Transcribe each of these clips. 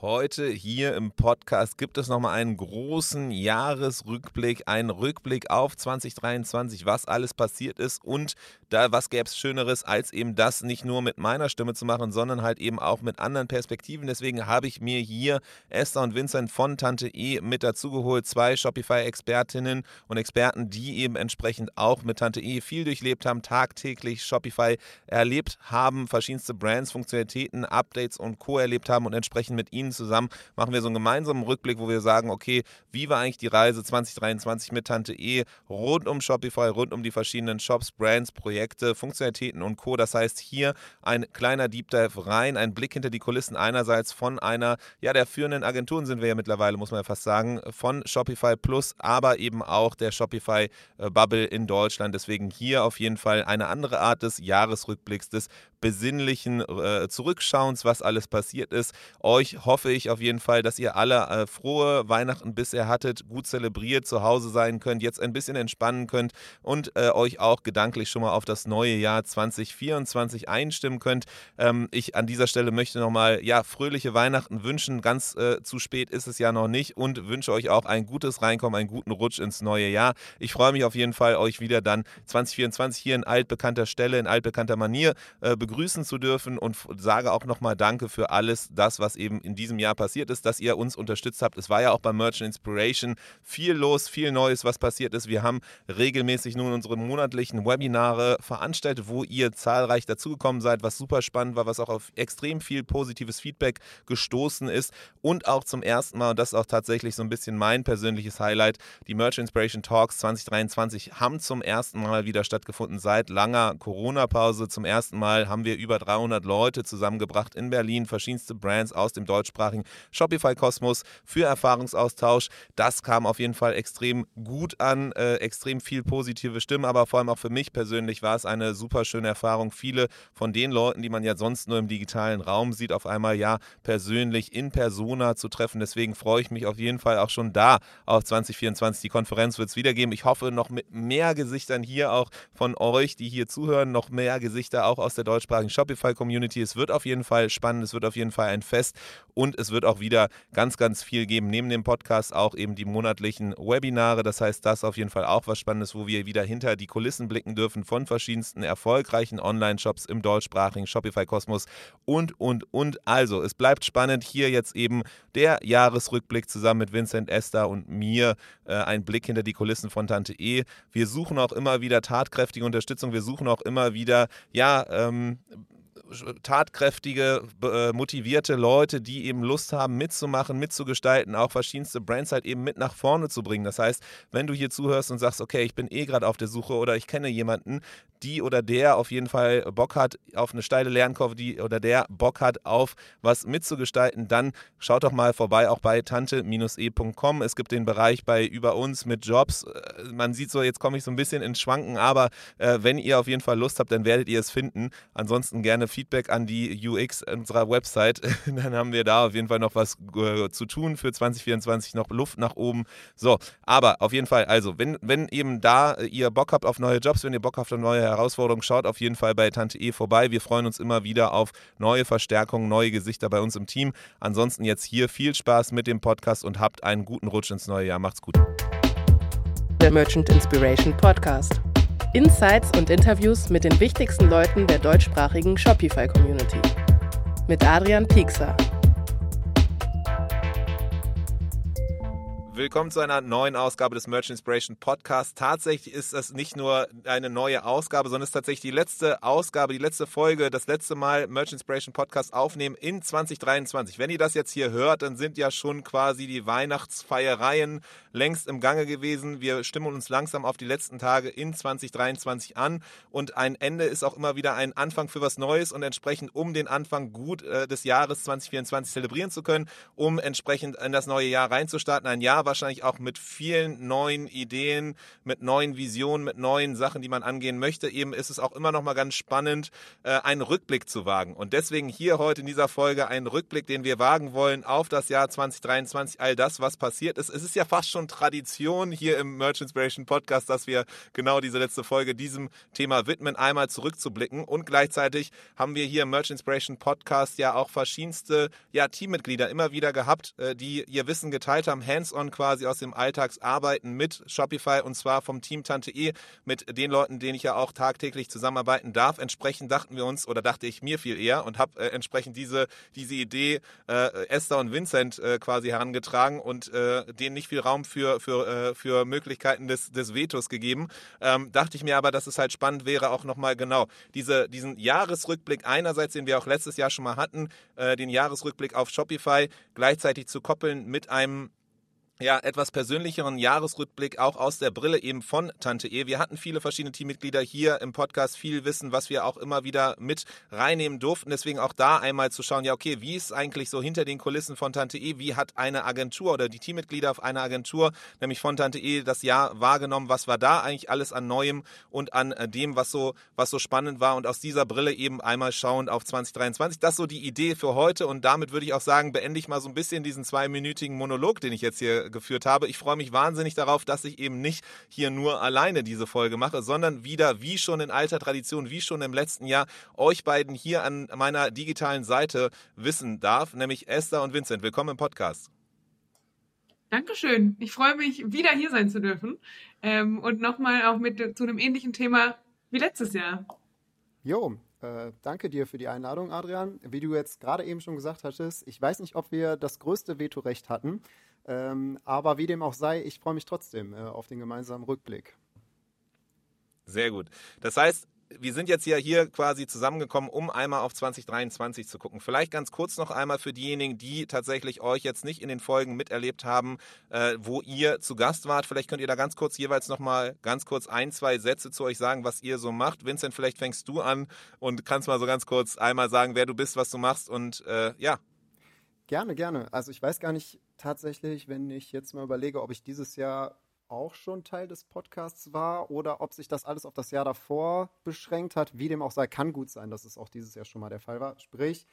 Heute hier im Podcast gibt es nochmal einen großen Jahresrückblick, einen Rückblick auf 2023, was alles passiert ist und da was gäbe es Schöneres, als eben das nicht nur mit meiner Stimme zu machen, sondern halt eben auch mit anderen Perspektiven. Deswegen habe ich mir hier Esther und Vincent von Tante E mit dazugeholt, zwei Shopify-Expertinnen und Experten, die eben entsprechend auch mit Tante E viel durchlebt haben, tagtäglich Shopify erlebt haben, verschiedenste Brands, Funktionalitäten, Updates und Co. erlebt haben und entsprechend mit ihnen Ihnen zusammen machen wir so einen gemeinsamen Rückblick, wo wir sagen, okay, wie war eigentlich die Reise 2023 mit Tante E rund um Shopify, rund um die verschiedenen Shops, Brands, Projekte, Funktionalitäten und Co. Das heißt, hier ein kleiner Deep Dive rein, ein Blick hinter die Kulissen einerseits von einer, ja, der führenden Agenturen sind wir ja mittlerweile, muss man ja fast sagen, von Shopify Plus, aber eben auch der Shopify äh, Bubble in Deutschland. Deswegen hier auf jeden Fall eine andere Art des Jahresrückblicks, des besinnlichen äh, Zurückschauens, was alles passiert ist. Euch hoffe ich auf jeden Fall, dass ihr alle äh, frohe Weihnachten bisher hattet, gut zelebriert, zu Hause sein könnt, jetzt ein bisschen entspannen könnt und äh, euch auch gedanklich schon mal auf das neue Jahr 2024 einstimmen könnt. Ähm, ich an dieser Stelle möchte nochmal ja, fröhliche Weihnachten wünschen. Ganz äh, zu spät ist es ja noch nicht und wünsche euch auch ein gutes Reinkommen, einen guten Rutsch ins neue Jahr. Ich freue mich auf jeden Fall, euch wieder dann 2024 hier in altbekannter Stelle, in altbekannter Manier äh, begrüßen zu dürfen und sage auch nochmal Danke für alles das, was eben in diesem Jahr passiert ist, dass ihr uns unterstützt habt. Es war ja auch bei Merchant Inspiration viel los, viel Neues, was passiert ist. Wir haben regelmäßig nun unsere monatlichen Webinare veranstaltet, wo ihr zahlreich dazugekommen seid, was super spannend war, was auch auf extrem viel positives Feedback gestoßen ist und auch zum ersten Mal, und das ist auch tatsächlich so ein bisschen mein persönliches Highlight, die Merchant Inspiration Talks 2023 haben zum ersten Mal wieder stattgefunden seit langer Corona-Pause. Zum ersten Mal haben haben wir über 300 Leute zusammengebracht in Berlin, verschiedenste Brands aus dem deutschsprachigen Shopify-Kosmos für Erfahrungsaustausch. Das kam auf jeden Fall extrem gut an, äh, extrem viel positive Stimmen, aber vor allem auch für mich persönlich war es eine super schöne Erfahrung. Viele von den Leuten, die man ja sonst nur im digitalen Raum sieht, auf einmal ja persönlich in Persona zu treffen. Deswegen freue ich mich auf jeden Fall auch schon da auf 2024. Die Konferenz wird es wieder geben. Ich hoffe, noch mit mehr Gesichtern hier auch von euch, die hier zuhören, noch mehr Gesichter auch aus der deutschsprachigen Shopify-Community. Es wird auf jeden Fall spannend, es wird auf jeden Fall ein Fest und es wird auch wieder ganz, ganz viel geben. Neben dem Podcast auch eben die monatlichen Webinare. Das heißt, das auf jeden Fall auch was Spannendes, wo wir wieder hinter die Kulissen blicken dürfen von verschiedensten erfolgreichen Online-Shops im deutschsprachigen Shopify-Kosmos und, und, und. Also, es bleibt spannend. Hier jetzt eben der Jahresrückblick zusammen mit Vincent Esther und mir. Äh, ein Blick hinter die Kulissen von Tante E. Wir suchen auch immer wieder tatkräftige Unterstützung. Wir suchen auch immer wieder, ja, ähm, tatkräftige, äh, motivierte Leute, die eben Lust haben, mitzumachen, mitzugestalten, auch verschiedenste Brands halt eben mit nach vorne zu bringen. Das heißt, wenn du hier zuhörst und sagst, okay, ich bin eh gerade auf der Suche oder ich kenne jemanden, die oder der auf jeden Fall Bock hat auf eine steile Lernkurve, die oder der Bock hat auf was mitzugestalten, dann schaut doch mal vorbei auch bei tante-e.com. Es gibt den Bereich bei über uns mit Jobs. Äh, man sieht so, jetzt komme ich so ein bisschen ins Schwanken, aber äh, wenn ihr auf jeden Fall Lust habt, dann werdet ihr es finden. Ansonsten gerne Feedback an die UX unserer Website. Dann haben wir da auf jeden Fall noch was äh, zu tun für 2024, noch Luft nach oben. So, aber auf jeden Fall, also, wenn, wenn eben da äh, ihr Bock habt auf neue Jobs, wenn ihr Bock habt auf neue Herausforderungen, schaut auf jeden Fall bei Tante E vorbei. Wir freuen uns immer wieder auf neue Verstärkungen, neue Gesichter bei uns im Team. Ansonsten jetzt hier viel Spaß mit dem Podcast und habt einen guten Rutsch ins neue Jahr. Macht's gut. Der Merchant Inspiration Podcast. Insights und Interviews mit den wichtigsten Leuten der deutschsprachigen Shopify-Community. Mit Adrian Piekser. Willkommen zu einer neuen Ausgabe des Merchant Inspiration Podcasts. Tatsächlich ist das nicht nur eine neue Ausgabe, sondern es ist tatsächlich die letzte Ausgabe, die letzte Folge, das letzte Mal Merchant Inspiration Podcast aufnehmen in 2023. Wenn ihr das jetzt hier hört, dann sind ja schon quasi die Weihnachtsfeiereien längst im Gange gewesen. Wir stimmen uns langsam auf die letzten Tage in 2023 an und ein Ende ist auch immer wieder ein Anfang für was Neues und entsprechend, um den Anfang gut äh, des Jahres 2024 zelebrieren zu können, um entsprechend in das neue Jahr reinzustarten. Ein Jahr, wahrscheinlich auch mit vielen neuen Ideen, mit neuen Visionen, mit neuen Sachen, die man angehen möchte. Eben ist es auch immer noch mal ganz spannend, äh, einen Rückblick zu wagen. Und deswegen hier heute in dieser Folge einen Rückblick, den wir wagen wollen auf das Jahr 2023, all das, was passiert ist. Es ist ja fast schon Tradition hier im Merch Inspiration Podcast, dass wir genau diese letzte Folge diesem Thema widmen, einmal zurückzublicken. Und gleichzeitig haben wir hier im Merch Inspiration Podcast ja auch verschiedenste ja, Teammitglieder immer wieder gehabt, äh, die ihr Wissen geteilt haben, hands-on quasi aus dem Alltagsarbeiten mit Shopify und zwar vom Team Tante E, mit den Leuten, denen ich ja auch tagtäglich zusammenarbeiten darf. Entsprechend dachten wir uns, oder dachte ich mir viel eher und habe äh, entsprechend diese, diese Idee äh, Esther und Vincent äh, quasi herangetragen und äh, denen nicht viel Raum für, für, äh, für Möglichkeiten des, des Vetos gegeben. Ähm, dachte ich mir aber, dass es halt spannend wäre, auch nochmal genau diese, diesen Jahresrückblick einerseits, den wir auch letztes Jahr schon mal hatten, äh, den Jahresrückblick auf Shopify gleichzeitig zu koppeln mit einem ja, etwas persönlicheren Jahresrückblick auch aus der Brille eben von Tante E. Wir hatten viele verschiedene Teammitglieder hier im Podcast, viel Wissen, was wir auch immer wieder mit reinnehmen durften. Deswegen auch da einmal zu schauen, ja, okay, wie ist eigentlich so hinter den Kulissen von Tante E? Wie hat eine Agentur oder die Teammitglieder auf einer Agentur, nämlich von Tante E, das Jahr wahrgenommen? Was war da eigentlich alles an Neuem und an äh, dem, was so, was so spannend war? Und aus dieser Brille eben einmal schauend auf 2023. Das ist so die Idee für heute. Und damit würde ich auch sagen, beende ich mal so ein bisschen diesen zweiminütigen Monolog, den ich jetzt hier geführt habe. Ich freue mich wahnsinnig darauf, dass ich eben nicht hier nur alleine diese Folge mache, sondern wieder, wie schon in alter Tradition, wie schon im letzten Jahr, euch beiden hier an meiner digitalen Seite wissen darf, nämlich Esther und Vincent. Willkommen im Podcast. Dankeschön. Ich freue mich, wieder hier sein zu dürfen. Ähm, und nochmal auch mit zu einem ähnlichen Thema wie letztes Jahr. Jo, äh, danke dir für die Einladung, Adrian. Wie du jetzt gerade eben schon gesagt hattest, ich weiß nicht, ob wir das größte Vetorecht hatten. Ähm, aber wie dem auch sei, ich freue mich trotzdem äh, auf den gemeinsamen Rückblick. Sehr gut. Das heißt, wir sind jetzt ja hier quasi zusammengekommen, um einmal auf 2023 zu gucken. Vielleicht ganz kurz noch einmal für diejenigen, die tatsächlich euch jetzt nicht in den Folgen miterlebt haben, äh, wo ihr zu Gast wart. Vielleicht könnt ihr da ganz kurz jeweils noch mal ganz kurz ein, zwei Sätze zu euch sagen, was ihr so macht. Vincent, vielleicht fängst du an und kannst mal so ganz kurz einmal sagen, wer du bist, was du machst und äh, ja. Gerne, gerne. Also ich weiß gar nicht, tatsächlich, wenn ich jetzt mal überlege, ob ich dieses Jahr auch schon Teil des Podcasts war oder ob sich das alles auf das Jahr davor beschränkt hat. Wie dem auch sei, kann gut sein, dass es auch dieses Jahr schon mal der Fall war. Sprich,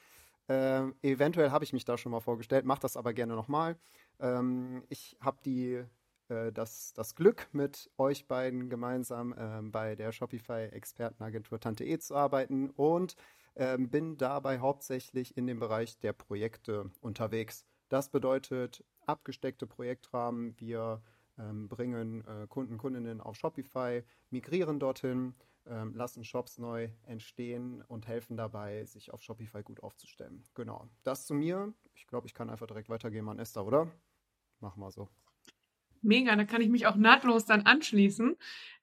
äh, eventuell habe ich mich da schon mal vorgestellt, mache das aber gerne nochmal. Ähm, ich habe die äh, das, das Glück, mit euch beiden gemeinsam äh, bei der Shopify-Expertenagentur Tante E zu arbeiten und ähm, bin dabei hauptsächlich in dem Bereich der Projekte unterwegs. Das bedeutet abgesteckte Projektrahmen. Wir ähm, bringen äh, Kunden, Kundinnen auf Shopify, migrieren dorthin, ähm, lassen Shops neu entstehen und helfen dabei, sich auf Shopify gut aufzustellen. Genau. Das zu mir. Ich glaube, ich kann einfach direkt weitergehen an Esther, oder? Machen wir so. Mega, da kann ich mich auch nahtlos dann anschließen.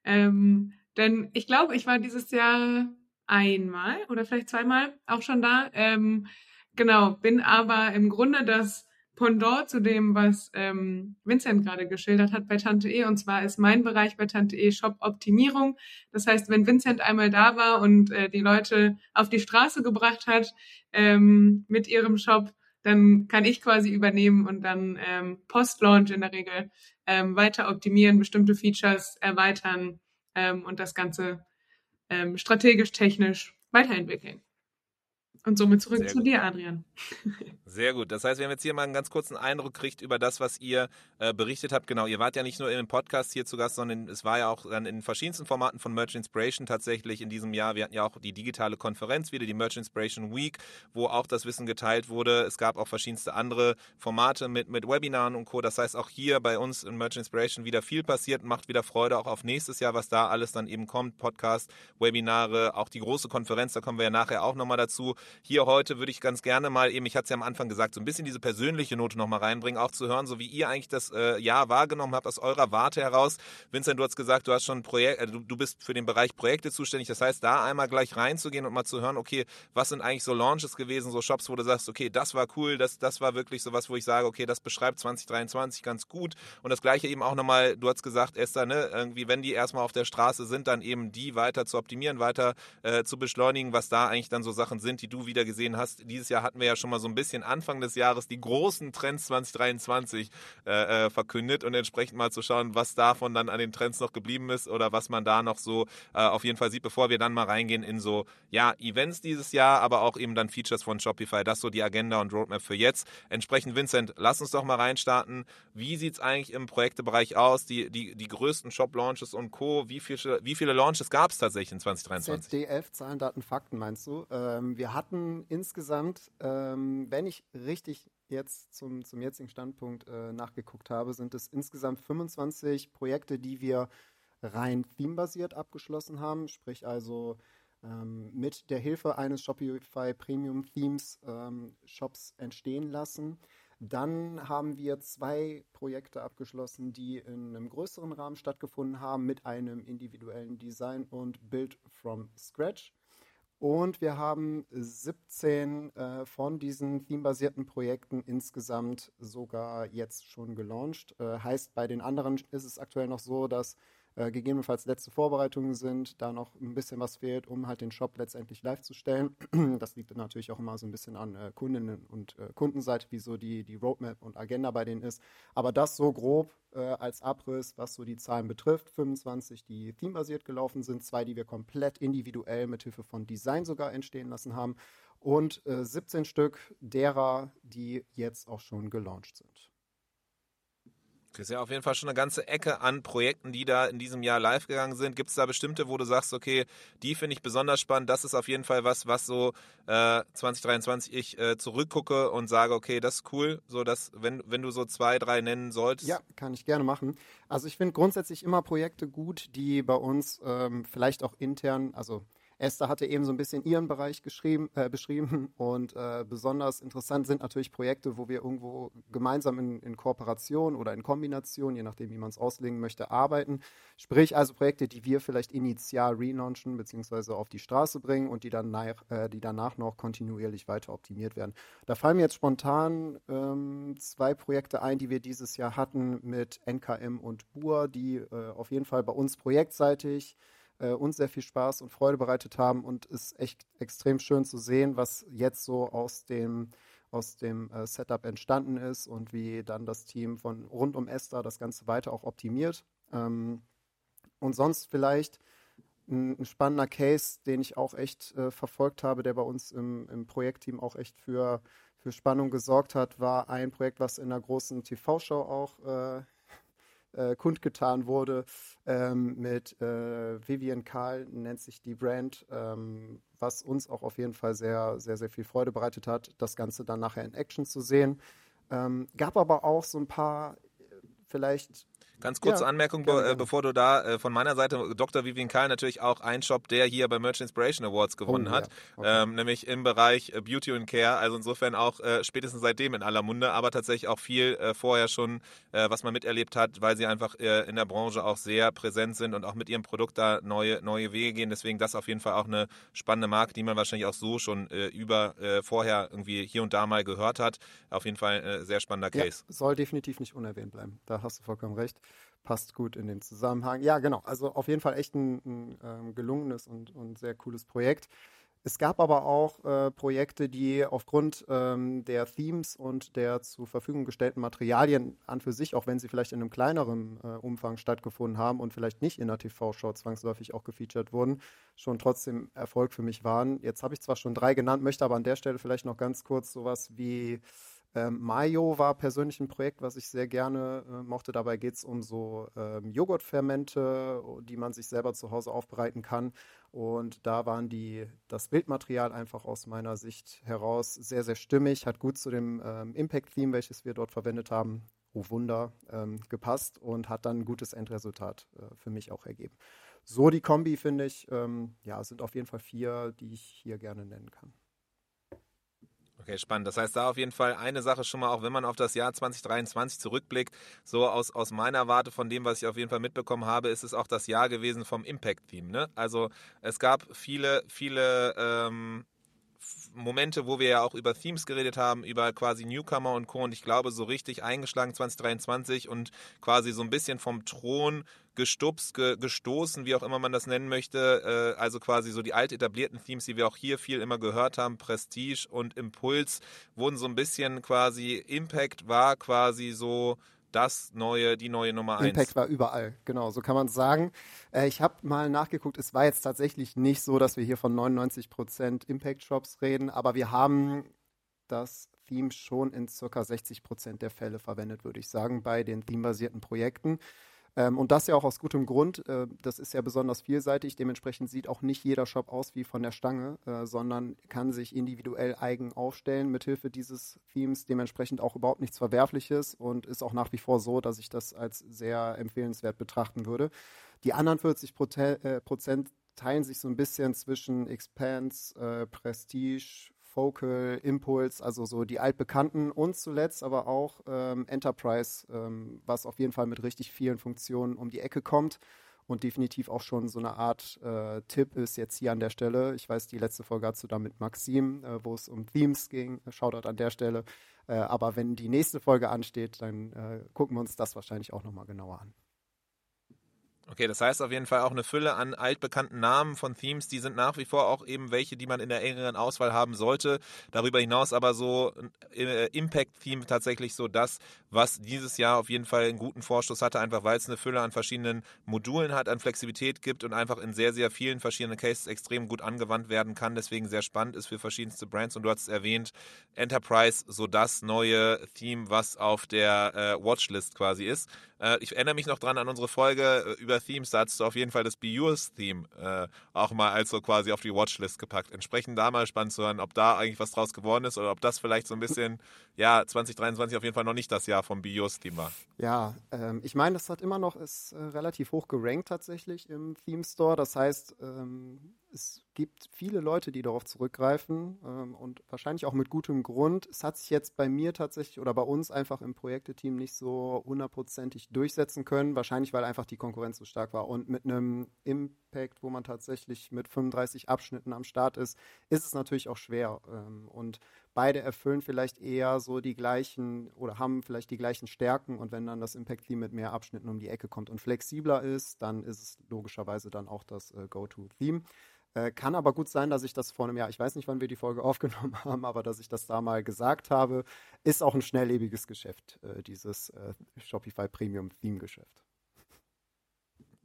Ähm, denn ich glaube, ich war dieses Jahr einmal oder vielleicht zweimal auch schon da. Ähm, genau, bin aber im Grunde das Pendant zu dem, was ähm, Vincent gerade geschildert hat bei Tante E. Und zwar ist mein Bereich bei Tante E Shop-Optimierung. Das heißt, wenn Vincent einmal da war und äh, die Leute auf die Straße gebracht hat ähm, mit ihrem Shop, dann kann ich quasi übernehmen und dann ähm, Post-Launch in der Regel ähm, weiter optimieren, bestimmte Features erweitern ähm, und das Ganze ähm, strategisch, technisch weiterentwickeln. Und somit zurück Sehr zu gut. dir, Adrian. Sehr gut. Das heißt, wir haben jetzt hier mal einen ganz kurzen Eindruck gekriegt über das, was ihr äh, berichtet habt. Genau, ihr wart ja nicht nur im Podcast hier zu Gast, sondern es war ja auch dann in verschiedensten Formaten von Merch Inspiration tatsächlich in diesem Jahr. Wir hatten ja auch die digitale Konferenz wieder, die Merch Inspiration Week, wo auch das Wissen geteilt wurde. Es gab auch verschiedenste andere Formate mit, mit Webinaren und Co. Das heißt, auch hier bei uns in Merch Inspiration wieder viel passiert, macht wieder Freude auch auf nächstes Jahr, was da alles dann eben kommt. Podcast, Webinare, auch die große Konferenz, da kommen wir ja nachher auch nochmal dazu hier heute würde ich ganz gerne mal eben, ich hatte es ja am Anfang gesagt, so ein bisschen diese persönliche Note nochmal reinbringen, auch zu hören, so wie ihr eigentlich das äh, Jahr wahrgenommen habt aus eurer Warte heraus. Vincent, du hast gesagt, du hast schon Projekt, äh, du, du bist für den Bereich Projekte zuständig. Das heißt, da einmal gleich reinzugehen und mal zu hören, okay, was sind eigentlich so Launches gewesen, so Shops, wo du sagst, okay, das war cool, das, das war wirklich so was, wo ich sage, okay, das beschreibt 2023 ganz gut. Und das gleiche eben auch nochmal, du hast gesagt, Esther, ne, irgendwie, wenn die erstmal auf der Straße sind, dann eben die weiter zu optimieren, weiter äh, zu beschleunigen, was da eigentlich dann so Sachen sind, die du wieder gesehen hast. Dieses Jahr hatten wir ja schon mal so ein bisschen Anfang des Jahres die großen Trends 2023 äh, äh, verkündet und entsprechend mal zu schauen, was davon dann an den Trends noch geblieben ist oder was man da noch so äh, auf jeden Fall sieht, bevor wir dann mal reingehen in so, ja, Events dieses Jahr, aber auch eben dann Features von Shopify. Das so die Agenda und Roadmap für jetzt. Entsprechend, Vincent, lass uns doch mal reinstarten. Wie sieht es eigentlich im Projektebereich aus? Die, die, die größten Shop-Launches und Co. Wie viele, wie viele Launches gab es tatsächlich in 2023? ZDF, Zahlen, Daten, Fakten meinst du? Ähm, wir hatten insgesamt, ähm, wenn ich richtig jetzt zum, zum jetzigen Standpunkt äh, nachgeguckt habe, sind es insgesamt 25 Projekte, die wir rein themebasiert abgeschlossen haben, sprich also ähm, mit der Hilfe eines Shopify Premium Themes ähm, Shops entstehen lassen. Dann haben wir zwei Projekte abgeschlossen, die in einem größeren Rahmen stattgefunden haben, mit einem individuellen Design und Build from Scratch. Und wir haben 17 äh, von diesen themebasierten Projekten insgesamt sogar jetzt schon gelauncht. Äh, heißt, bei den anderen ist es aktuell noch so, dass äh, gegebenenfalls letzte Vorbereitungen sind, da noch ein bisschen was fehlt, um halt den Shop letztendlich live zu stellen. Das liegt natürlich auch immer so ein bisschen an äh, Kundinnen und äh, Kundenseite, wie so die, die Roadmap und Agenda bei denen ist. Aber das so grob äh, als Abriss, was so die Zahlen betrifft. 25, die themebasiert gelaufen sind, zwei, die wir komplett individuell mit Hilfe von Design sogar entstehen lassen haben und 17 äh, Stück derer, die jetzt auch schon gelauncht sind. Das ist ja auf jeden Fall schon eine ganze Ecke an Projekten, die da in diesem Jahr live gegangen sind. Gibt es da bestimmte, wo du sagst, okay, die finde ich besonders spannend. Das ist auf jeden Fall was, was so äh, 2023 ich äh, zurückgucke und sage, okay, das ist cool. So dass, wenn, wenn du so zwei, drei nennen solltest. Ja, kann ich gerne machen. Also ich finde grundsätzlich immer Projekte gut, die bei uns ähm, vielleicht auch intern, also Esther hatte eben so ein bisschen ihren Bereich geschrieben, äh, beschrieben und äh, besonders interessant sind natürlich Projekte, wo wir irgendwo gemeinsam in, in Kooperation oder in Kombination, je nachdem, wie man es auslegen möchte, arbeiten. Sprich also Projekte, die wir vielleicht initial relaunchen bzw. auf die Straße bringen und die, dann nach, äh, die danach noch kontinuierlich weiter optimiert werden. Da fallen mir jetzt spontan ähm, zwei Projekte ein, die wir dieses Jahr hatten mit NKM und BUR, die äh, auf jeden Fall bei uns projektseitig äh, uns sehr viel Spaß und Freude bereitet haben und es ist echt extrem schön zu sehen, was jetzt so aus dem aus dem äh, Setup entstanden ist und wie dann das Team von rund um Esther das Ganze weiter auch optimiert. Ähm, und sonst vielleicht ein, ein, spannender Case, den ich auch echt äh, verfolgt habe, der bei uns im, im Projektteam auch echt für, für Spannung gesorgt hat, war ein Projekt, was in einer großen TV-Show auch äh, äh, kundgetan wurde ähm, mit äh, Vivian Karl, nennt sich die Brand, ähm, was uns auch auf jeden Fall sehr, sehr, sehr viel Freude bereitet hat, das Ganze dann nachher in Action zu sehen. Ähm, gab aber auch so ein paar äh, vielleicht Ganz kurze ja, Anmerkung, gerne, gerne. bevor du da äh, von meiner Seite, Dr. Vivian Kahl natürlich auch ein Shop, der hier bei Merch Inspiration Awards gewonnen oh, hat, okay. ähm, nämlich im Bereich äh, Beauty und Care, also insofern auch äh, spätestens seitdem in aller Munde, aber tatsächlich auch viel äh, vorher schon, äh, was man miterlebt hat, weil sie einfach äh, in der Branche auch sehr präsent sind und auch mit ihrem Produkt da neue, neue Wege gehen. Deswegen das auf jeden Fall auch eine spannende Marke, die man wahrscheinlich auch so schon über vorher irgendwie hier und da mal gehört hat. Auf jeden Fall ein sehr spannender Case. Ja, soll definitiv nicht unerwähnt bleiben. Da hast du vollkommen recht passt gut in den Zusammenhang. Ja, genau. Also auf jeden Fall echt ein, ein ähm, gelungenes und, und sehr cooles Projekt. Es gab aber auch äh, Projekte, die aufgrund ähm, der Themes und der zur Verfügung gestellten Materialien an für sich, auch wenn sie vielleicht in einem kleineren äh, Umfang stattgefunden haben und vielleicht nicht in der TV-Show zwangsläufig auch gefeatured wurden, schon trotzdem Erfolg für mich waren. Jetzt habe ich zwar schon drei genannt, möchte aber an der Stelle vielleicht noch ganz kurz sowas wie ähm, Mayo war persönlich ein Projekt, was ich sehr gerne äh, mochte. Dabei geht es um so ähm, Joghurtfermente, die man sich selber zu Hause aufbereiten kann. Und da waren die, das Bildmaterial einfach aus meiner Sicht heraus sehr, sehr stimmig, hat gut zu dem ähm, Impact-Theme, welches wir dort verwendet haben, oh Wunder, ähm, gepasst und hat dann ein gutes Endresultat äh, für mich auch ergeben. So die Kombi, finde ich, ähm, ja, sind auf jeden Fall vier, die ich hier gerne nennen kann. Okay, spannend. Das heißt, da auf jeden Fall eine Sache schon mal, auch wenn man auf das Jahr 2023 zurückblickt, so aus, aus meiner Warte von dem, was ich auf jeden Fall mitbekommen habe, ist es auch das Jahr gewesen vom Impact-Theme. Ne? Also es gab viele, viele ähm, Momente, wo wir ja auch über Themes geredet haben, über quasi Newcomer und Co. Und ich glaube, so richtig eingeschlagen 2023 und quasi so ein bisschen vom Thron gestupst, ge gestoßen, wie auch immer man das nennen möchte. Äh, also quasi so die alt etablierten Themes, die wir auch hier viel immer gehört haben, Prestige und Impuls, wurden so ein bisschen quasi, Impact war quasi so das neue, die neue Nummer 1. Impact war überall, genau, so kann man es sagen. Äh, ich habe mal nachgeguckt, es war jetzt tatsächlich nicht so, dass wir hier von 99% Impact-Shops reden, aber wir haben das Theme schon in circa 60% der Fälle verwendet, würde ich sagen, bei den themebasierten Projekten. Ähm, und das ja auch aus gutem Grund. Äh, das ist ja besonders vielseitig. Dementsprechend sieht auch nicht jeder Shop aus wie von der Stange, äh, sondern kann sich individuell eigen aufstellen mithilfe dieses Themes. Dementsprechend auch überhaupt nichts Verwerfliches und ist auch nach wie vor so, dass ich das als sehr empfehlenswert betrachten würde. Die anderen 40 äh, Prozent teilen sich so ein bisschen zwischen Expanse, äh, Prestige, Focal, Impulse, also so die altbekannten und zuletzt aber auch ähm, Enterprise, ähm, was auf jeden Fall mit richtig vielen Funktionen um die Ecke kommt und definitiv auch schon so eine Art äh, Tipp ist jetzt hier an der Stelle. Ich weiß, die letzte Folge hast du da mit Maxim, äh, wo es um Themes ging. Shoutout an der Stelle. Äh, aber wenn die nächste Folge ansteht, dann äh, gucken wir uns das wahrscheinlich auch nochmal genauer an. Okay, das heißt auf jeden Fall auch eine Fülle an altbekannten Namen von Themes, die sind nach wie vor auch eben welche, die man in der engeren Auswahl haben sollte. Darüber hinaus aber so äh, Impact-Theme tatsächlich so das, was dieses Jahr auf jeden Fall einen guten Vorstoß hatte, einfach weil es eine Fülle an verschiedenen Modulen hat, an Flexibilität gibt und einfach in sehr, sehr vielen verschiedenen Cases extrem gut angewandt werden kann, deswegen sehr spannend ist für verschiedenste Brands. Und du hast es erwähnt, Enterprise, so das neue Theme, was auf der äh, Watchlist quasi ist. Äh, ich erinnere mich noch dran an unsere Folge äh, über Themes, da hast du auf jeden Fall das Be Yours Theme äh, auch mal als so quasi auf die Watchlist gepackt. Entsprechend da mal spannend zu hören, ob da eigentlich was draus geworden ist oder ob das vielleicht so ein bisschen, ja, 2023 auf jeden Fall noch nicht das Jahr vom Be Yours Theme war. Ja, ähm, ich meine, das hat immer noch, ist äh, relativ hoch gerankt tatsächlich im Theme Store. Das heißt, ähm, es gibt viele Leute, die darauf zurückgreifen ähm, und wahrscheinlich auch mit gutem Grund. Es hat sich jetzt bei mir tatsächlich oder bei uns einfach im Projekteteam nicht so hundertprozentig durchsetzen können. Wahrscheinlich, weil einfach die Konkurrenz so stark war. Und mit einem Impact, wo man tatsächlich mit 35 Abschnitten am Start ist, ist es natürlich auch schwer. Ähm, und beide erfüllen vielleicht eher so die gleichen oder haben vielleicht die gleichen Stärken. Und wenn dann das Impact-Team mit mehr Abschnitten um die Ecke kommt und flexibler ist, dann ist es logischerweise dann auch das äh, Go-To-Theme. Äh, kann aber gut sein, dass ich das vor einem Jahr, ich weiß nicht, wann wir die Folge aufgenommen haben, aber dass ich das da mal gesagt habe, ist auch ein schnelllebiges Geschäft, äh, dieses äh, Shopify Premium Theme Geschäft.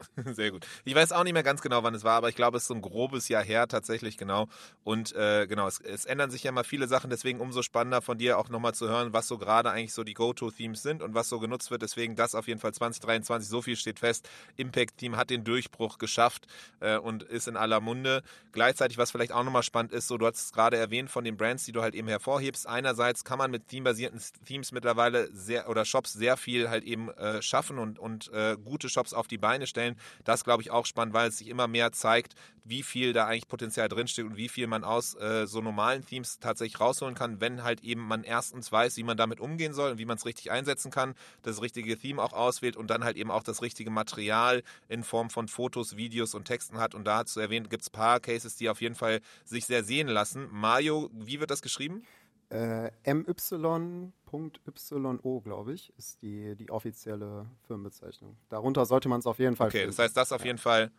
Sehr gut. Ich weiß auch nicht mehr ganz genau, wann es war, aber ich glaube, es ist so ein grobes Jahr her tatsächlich, genau. Und äh, genau, es, es, ändern sich ja mal viele Sachen, deswegen umso spannender von dir auch nochmal zu hören, was so gerade eigentlich so die Go-To-Themes sind und was so genutzt wird. Deswegen das auf jeden Fall 2023, so viel steht fest. Impact-Team hat den Durchbruch geschafft äh, und ist in aller Munde. Gleichzeitig, was vielleicht auch nochmal spannend ist, so du hast es gerade erwähnt von den Brands, die du halt eben hervorhebst. Einerseits kann man mit themebasierten Themes mittlerweile sehr oder Shops sehr viel halt eben äh, schaffen und, und äh, gute Shops auf die Beine stellen. Das glaube ich auch spannend, weil es sich immer mehr zeigt, wie viel da eigentlich Potenzial drinsteckt und wie viel man aus äh, so normalen Themes tatsächlich rausholen kann, wenn halt eben man erstens weiß, wie man damit umgehen soll und wie man es richtig einsetzen kann, das richtige Theme auch auswählt und dann halt eben auch das richtige Material in Form von Fotos, Videos und Texten hat. Und da zu erwähnen, gibt es ein paar Cases, die auf jeden Fall sich sehr sehen lassen. Mario, wie wird das geschrieben? Äh, MY.YO, glaube ich, ist die, die offizielle Firmenbezeichnung. Darunter sollte man es auf jeden Fall Okay, finden. das heißt, das auf jeden Fall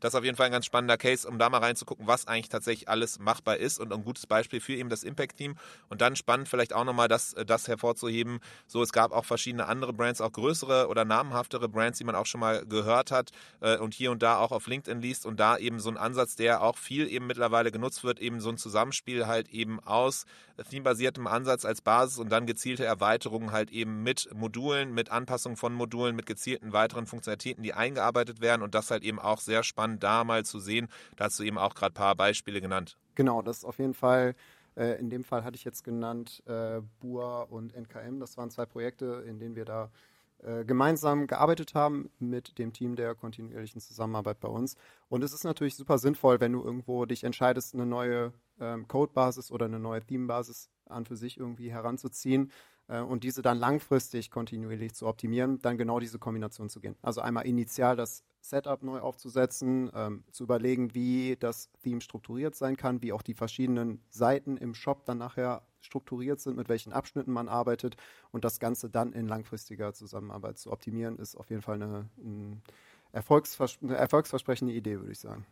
das ist auf jeden Fall ein ganz spannender Case, um da mal reinzugucken, was eigentlich tatsächlich alles machbar ist und ein gutes Beispiel für eben das Impact-Team. Und dann spannend vielleicht auch nochmal das, äh, das hervorzuheben. So, es gab auch verschiedene andere Brands, auch größere oder namhaftere Brands, die man auch schon mal gehört hat äh, und hier und da auch auf LinkedIn liest und da eben so ein Ansatz, der auch viel eben mittlerweile genutzt wird, eben so ein Zusammenspiel halt eben aus themebasiertem Ansatz als Basis und dann gezielte Erweiterungen halt eben mit Modulen, mit Anpassungen von Modulen, mit gezielten weiteren Funktionalitäten, die eingearbeitet werden und das halt eben auch sehr spannend da mal zu sehen. Da hast du eben auch gerade ein paar Beispiele genannt. Genau, das ist auf jeden Fall äh, in dem Fall hatte ich jetzt genannt äh, BUA und NKM. Das waren zwei Projekte, in denen wir da äh, gemeinsam gearbeitet haben mit dem Team der kontinuierlichen Zusammenarbeit bei uns. Und es ist natürlich super sinnvoll, wenn du irgendwo dich entscheidest, eine neue ähm, Codebasis oder eine neue Themebasis an für sich irgendwie heranzuziehen äh, und diese dann langfristig kontinuierlich zu optimieren, dann genau diese Kombination zu gehen. Also einmal initial das Setup neu aufzusetzen, ähm, zu überlegen, wie das Theme strukturiert sein kann, wie auch die verschiedenen Seiten im Shop dann nachher strukturiert sind, mit welchen Abschnitten man arbeitet und das Ganze dann in langfristiger Zusammenarbeit zu optimieren, ist auf jeden Fall eine, ein Erfolgsvers eine erfolgsversprechende Idee, würde ich sagen.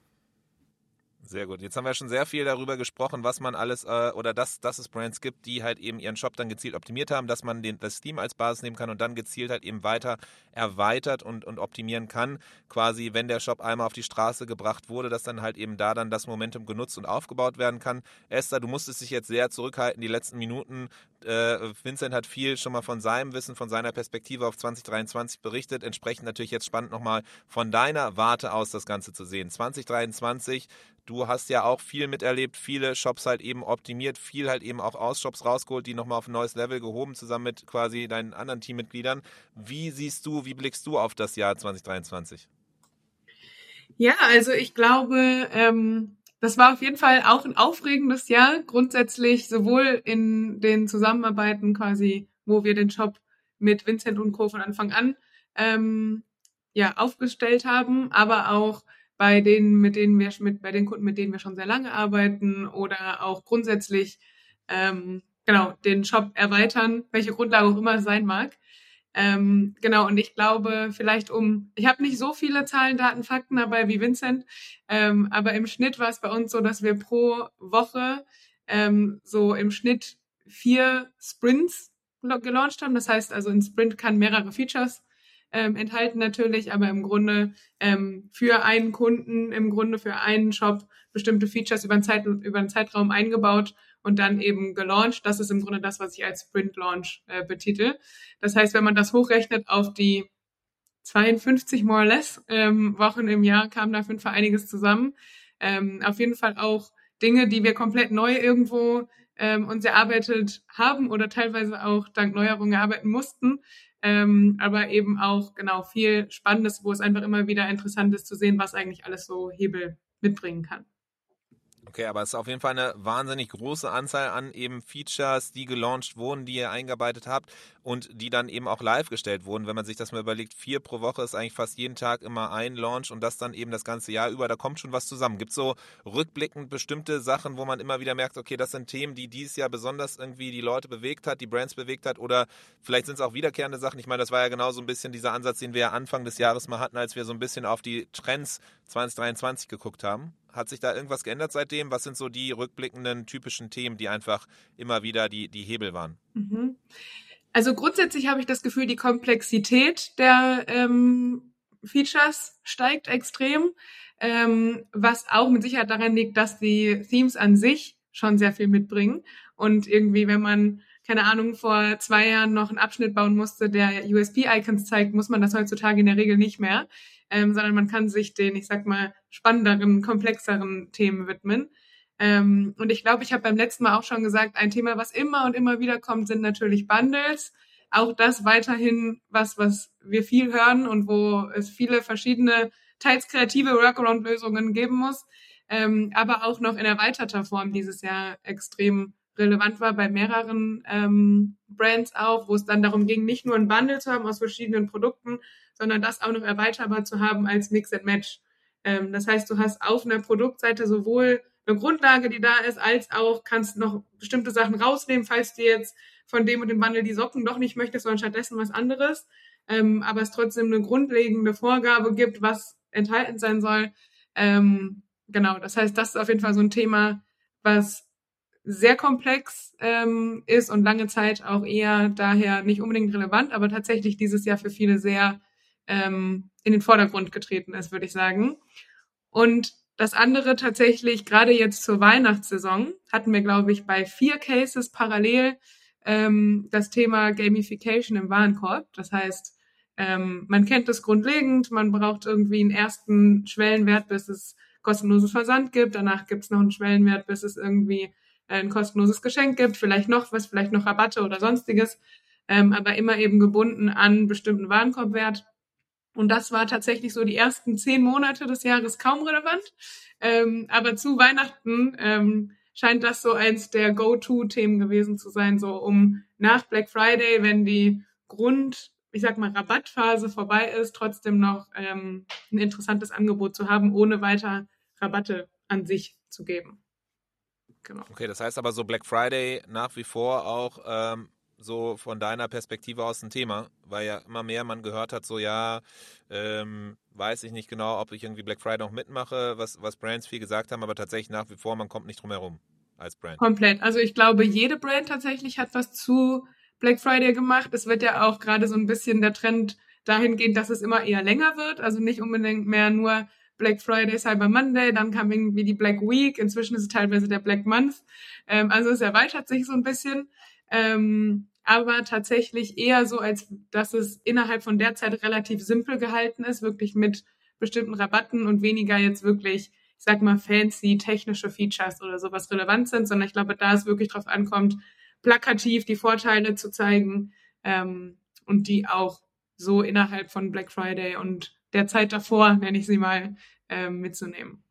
Sehr gut. Jetzt haben wir schon sehr viel darüber gesprochen, was man alles äh, oder dass, dass es Brands gibt, die halt eben ihren Shop dann gezielt optimiert haben, dass man den, das Steam als Basis nehmen kann und dann gezielt halt eben weiter erweitert und, und optimieren kann. Quasi, wenn der Shop einmal auf die Straße gebracht wurde, dass dann halt eben da dann das Momentum genutzt und aufgebaut werden kann. Esther, du musstest dich jetzt sehr zurückhalten, die letzten Minuten. Äh, Vincent hat viel schon mal von seinem Wissen, von seiner Perspektive auf 2023 berichtet. Entsprechend natürlich jetzt spannend nochmal von deiner Warte aus das Ganze zu sehen. 2023 du hast ja auch viel miterlebt, viele Shops halt eben optimiert, viel halt eben auch aus Shops rausgeholt, die nochmal auf ein neues Level gehoben, zusammen mit quasi deinen anderen Teammitgliedern. Wie siehst du, wie blickst du auf das Jahr 2023? Ja, also ich glaube, ähm, das war auf jeden Fall auch ein aufregendes Jahr, grundsätzlich sowohl in den Zusammenarbeiten quasi, wo wir den Shop mit Vincent und Co. von Anfang an ähm, ja, aufgestellt haben, aber auch bei denen, mit denen wir mit bei den Kunden, mit denen wir schon sehr lange arbeiten oder auch grundsätzlich ähm, genau den Shop erweitern, welche Grundlage auch immer es sein mag. Ähm, genau, und ich glaube, vielleicht um, ich habe nicht so viele Zahlen, Daten, Fakten dabei wie Vincent, ähm, aber im Schnitt war es bei uns so, dass wir pro Woche ähm, so im Schnitt vier Sprints gelauncht haben. Das heißt also, ein Sprint kann mehrere Features ähm, enthalten natürlich, aber im Grunde ähm, für einen Kunden, im Grunde für einen Shop bestimmte Features über einen, Zeit, über einen Zeitraum eingebaut und dann eben gelauncht. Das ist im Grunde das, was ich als Sprint Launch äh, betitel. Das heißt, wenn man das hochrechnet auf die 52 more or less ähm, Wochen im Jahr, kam da auf jeden Fall einiges zusammen. Ähm, auf jeden Fall auch Dinge, die wir komplett neu irgendwo ähm, uns erarbeitet haben oder teilweise auch dank Neuerungen erarbeiten mussten ähm, aber eben auch genau viel Spannendes, wo es einfach immer wieder interessant ist zu sehen, was eigentlich alles so Hebel mitbringen kann. Okay, aber es ist auf jeden Fall eine wahnsinnig große Anzahl an eben Features, die gelauncht wurden, die ihr eingearbeitet habt und die dann eben auch live gestellt wurden. Wenn man sich das mal überlegt, vier pro Woche ist eigentlich fast jeden Tag immer ein Launch und das dann eben das ganze Jahr über, da kommt schon was zusammen. Gibt es so rückblickend bestimmte Sachen, wo man immer wieder merkt, okay, das sind Themen, die dieses Jahr besonders irgendwie die Leute bewegt hat, die Brands bewegt hat oder vielleicht sind es auch wiederkehrende Sachen. Ich meine, das war ja genau so ein bisschen dieser Ansatz, den wir ja Anfang des Jahres mal hatten, als wir so ein bisschen auf die Trends 2023 geguckt haben. Hat sich da irgendwas geändert seitdem? Was sind so die rückblickenden typischen Themen, die einfach immer wieder die, die Hebel waren? Mhm. Also grundsätzlich habe ich das Gefühl, die Komplexität der ähm, Features steigt extrem, ähm, was auch mit Sicherheit daran liegt, dass die Themes an sich schon sehr viel mitbringen. Und irgendwie, wenn man, keine Ahnung, vor zwei Jahren noch einen Abschnitt bauen musste, der USB-Icons zeigt, muss man das heutzutage in der Regel nicht mehr ähm, sondern man kann sich den, ich sag mal, spannenderen, komplexeren Themen widmen. Ähm, und ich glaube, ich habe beim letzten Mal auch schon gesagt, ein Thema, was immer und immer wieder kommt, sind natürlich Bundles. Auch das weiterhin was, was wir viel hören und wo es viele verschiedene, teils kreative Workaround-Lösungen geben muss, ähm, aber auch noch in erweiterter Form dieses Jahr extrem relevant war bei mehreren ähm, Brands auch, wo es dann darum ging, nicht nur ein Bundle zu haben aus verschiedenen Produkten, sondern das auch noch erweiterbar zu haben als Mix and Match. Ähm, das heißt, du hast auf einer Produktseite sowohl eine Grundlage, die da ist, als auch kannst noch bestimmte Sachen rausnehmen, falls du jetzt von dem und dem Bundle die Socken doch nicht möchtest, sondern stattdessen was anderes. Ähm, aber es trotzdem eine grundlegende Vorgabe gibt, was enthalten sein soll. Ähm, genau, das heißt, das ist auf jeden Fall so ein Thema, was sehr komplex ähm, ist und lange Zeit auch eher daher nicht unbedingt relevant, aber tatsächlich dieses Jahr für viele sehr ähm, in den Vordergrund getreten ist, würde ich sagen. Und das andere tatsächlich, gerade jetzt zur Weihnachtssaison, hatten wir, glaube ich, bei vier Cases parallel ähm, das Thema Gamification im Warenkorb. Das heißt, ähm, man kennt es grundlegend, man braucht irgendwie einen ersten Schwellenwert, bis es kostenloses Versand gibt. Danach gibt es noch einen Schwellenwert, bis es irgendwie ein kostenloses Geschenk gibt, vielleicht noch was, vielleicht noch Rabatte oder sonstiges, ähm, aber immer eben gebunden an bestimmten Warenkorbwert. Und das war tatsächlich so die ersten zehn Monate des Jahres kaum relevant. Ähm, aber zu Weihnachten ähm, scheint das so eins der Go-To-Themen gewesen zu sein, so um nach Black Friday, wenn die Grund ich sag mal, Rabattphase vorbei ist, trotzdem noch ähm, ein interessantes Angebot zu haben, ohne weiter Rabatte an sich zu geben. Genau. Okay, das heißt aber so Black Friday nach wie vor auch ähm, so von deiner Perspektive aus ein Thema, weil ja immer mehr man gehört hat, so ja, ähm, weiß ich nicht genau, ob ich irgendwie Black Friday noch mitmache, was, was Brands viel gesagt haben, aber tatsächlich nach wie vor, man kommt nicht drum herum als Brand. Komplett. Also ich glaube, jede Brand tatsächlich hat was zu Black Friday gemacht. Es wird ja auch gerade so ein bisschen der Trend dahingehend, dass es immer eher länger wird. Also nicht unbedingt mehr nur Black Friday, Cyber Monday, dann kam irgendwie die Black Week, inzwischen ist es teilweise der Black Month. Ähm, also es erweitert sich so ein bisschen. Ähm, aber tatsächlich eher so, als dass es innerhalb von der Zeit relativ simpel gehalten ist, wirklich mit bestimmten Rabatten und weniger jetzt wirklich, ich sag mal, fancy technische Features oder sowas relevant sind, sondern ich glaube, da es wirklich drauf ankommt, plakativ die Vorteile zu zeigen ähm, und die auch so innerhalb von Black Friday und der Zeit davor, nenne ich sie mal, ähm, mitzunehmen.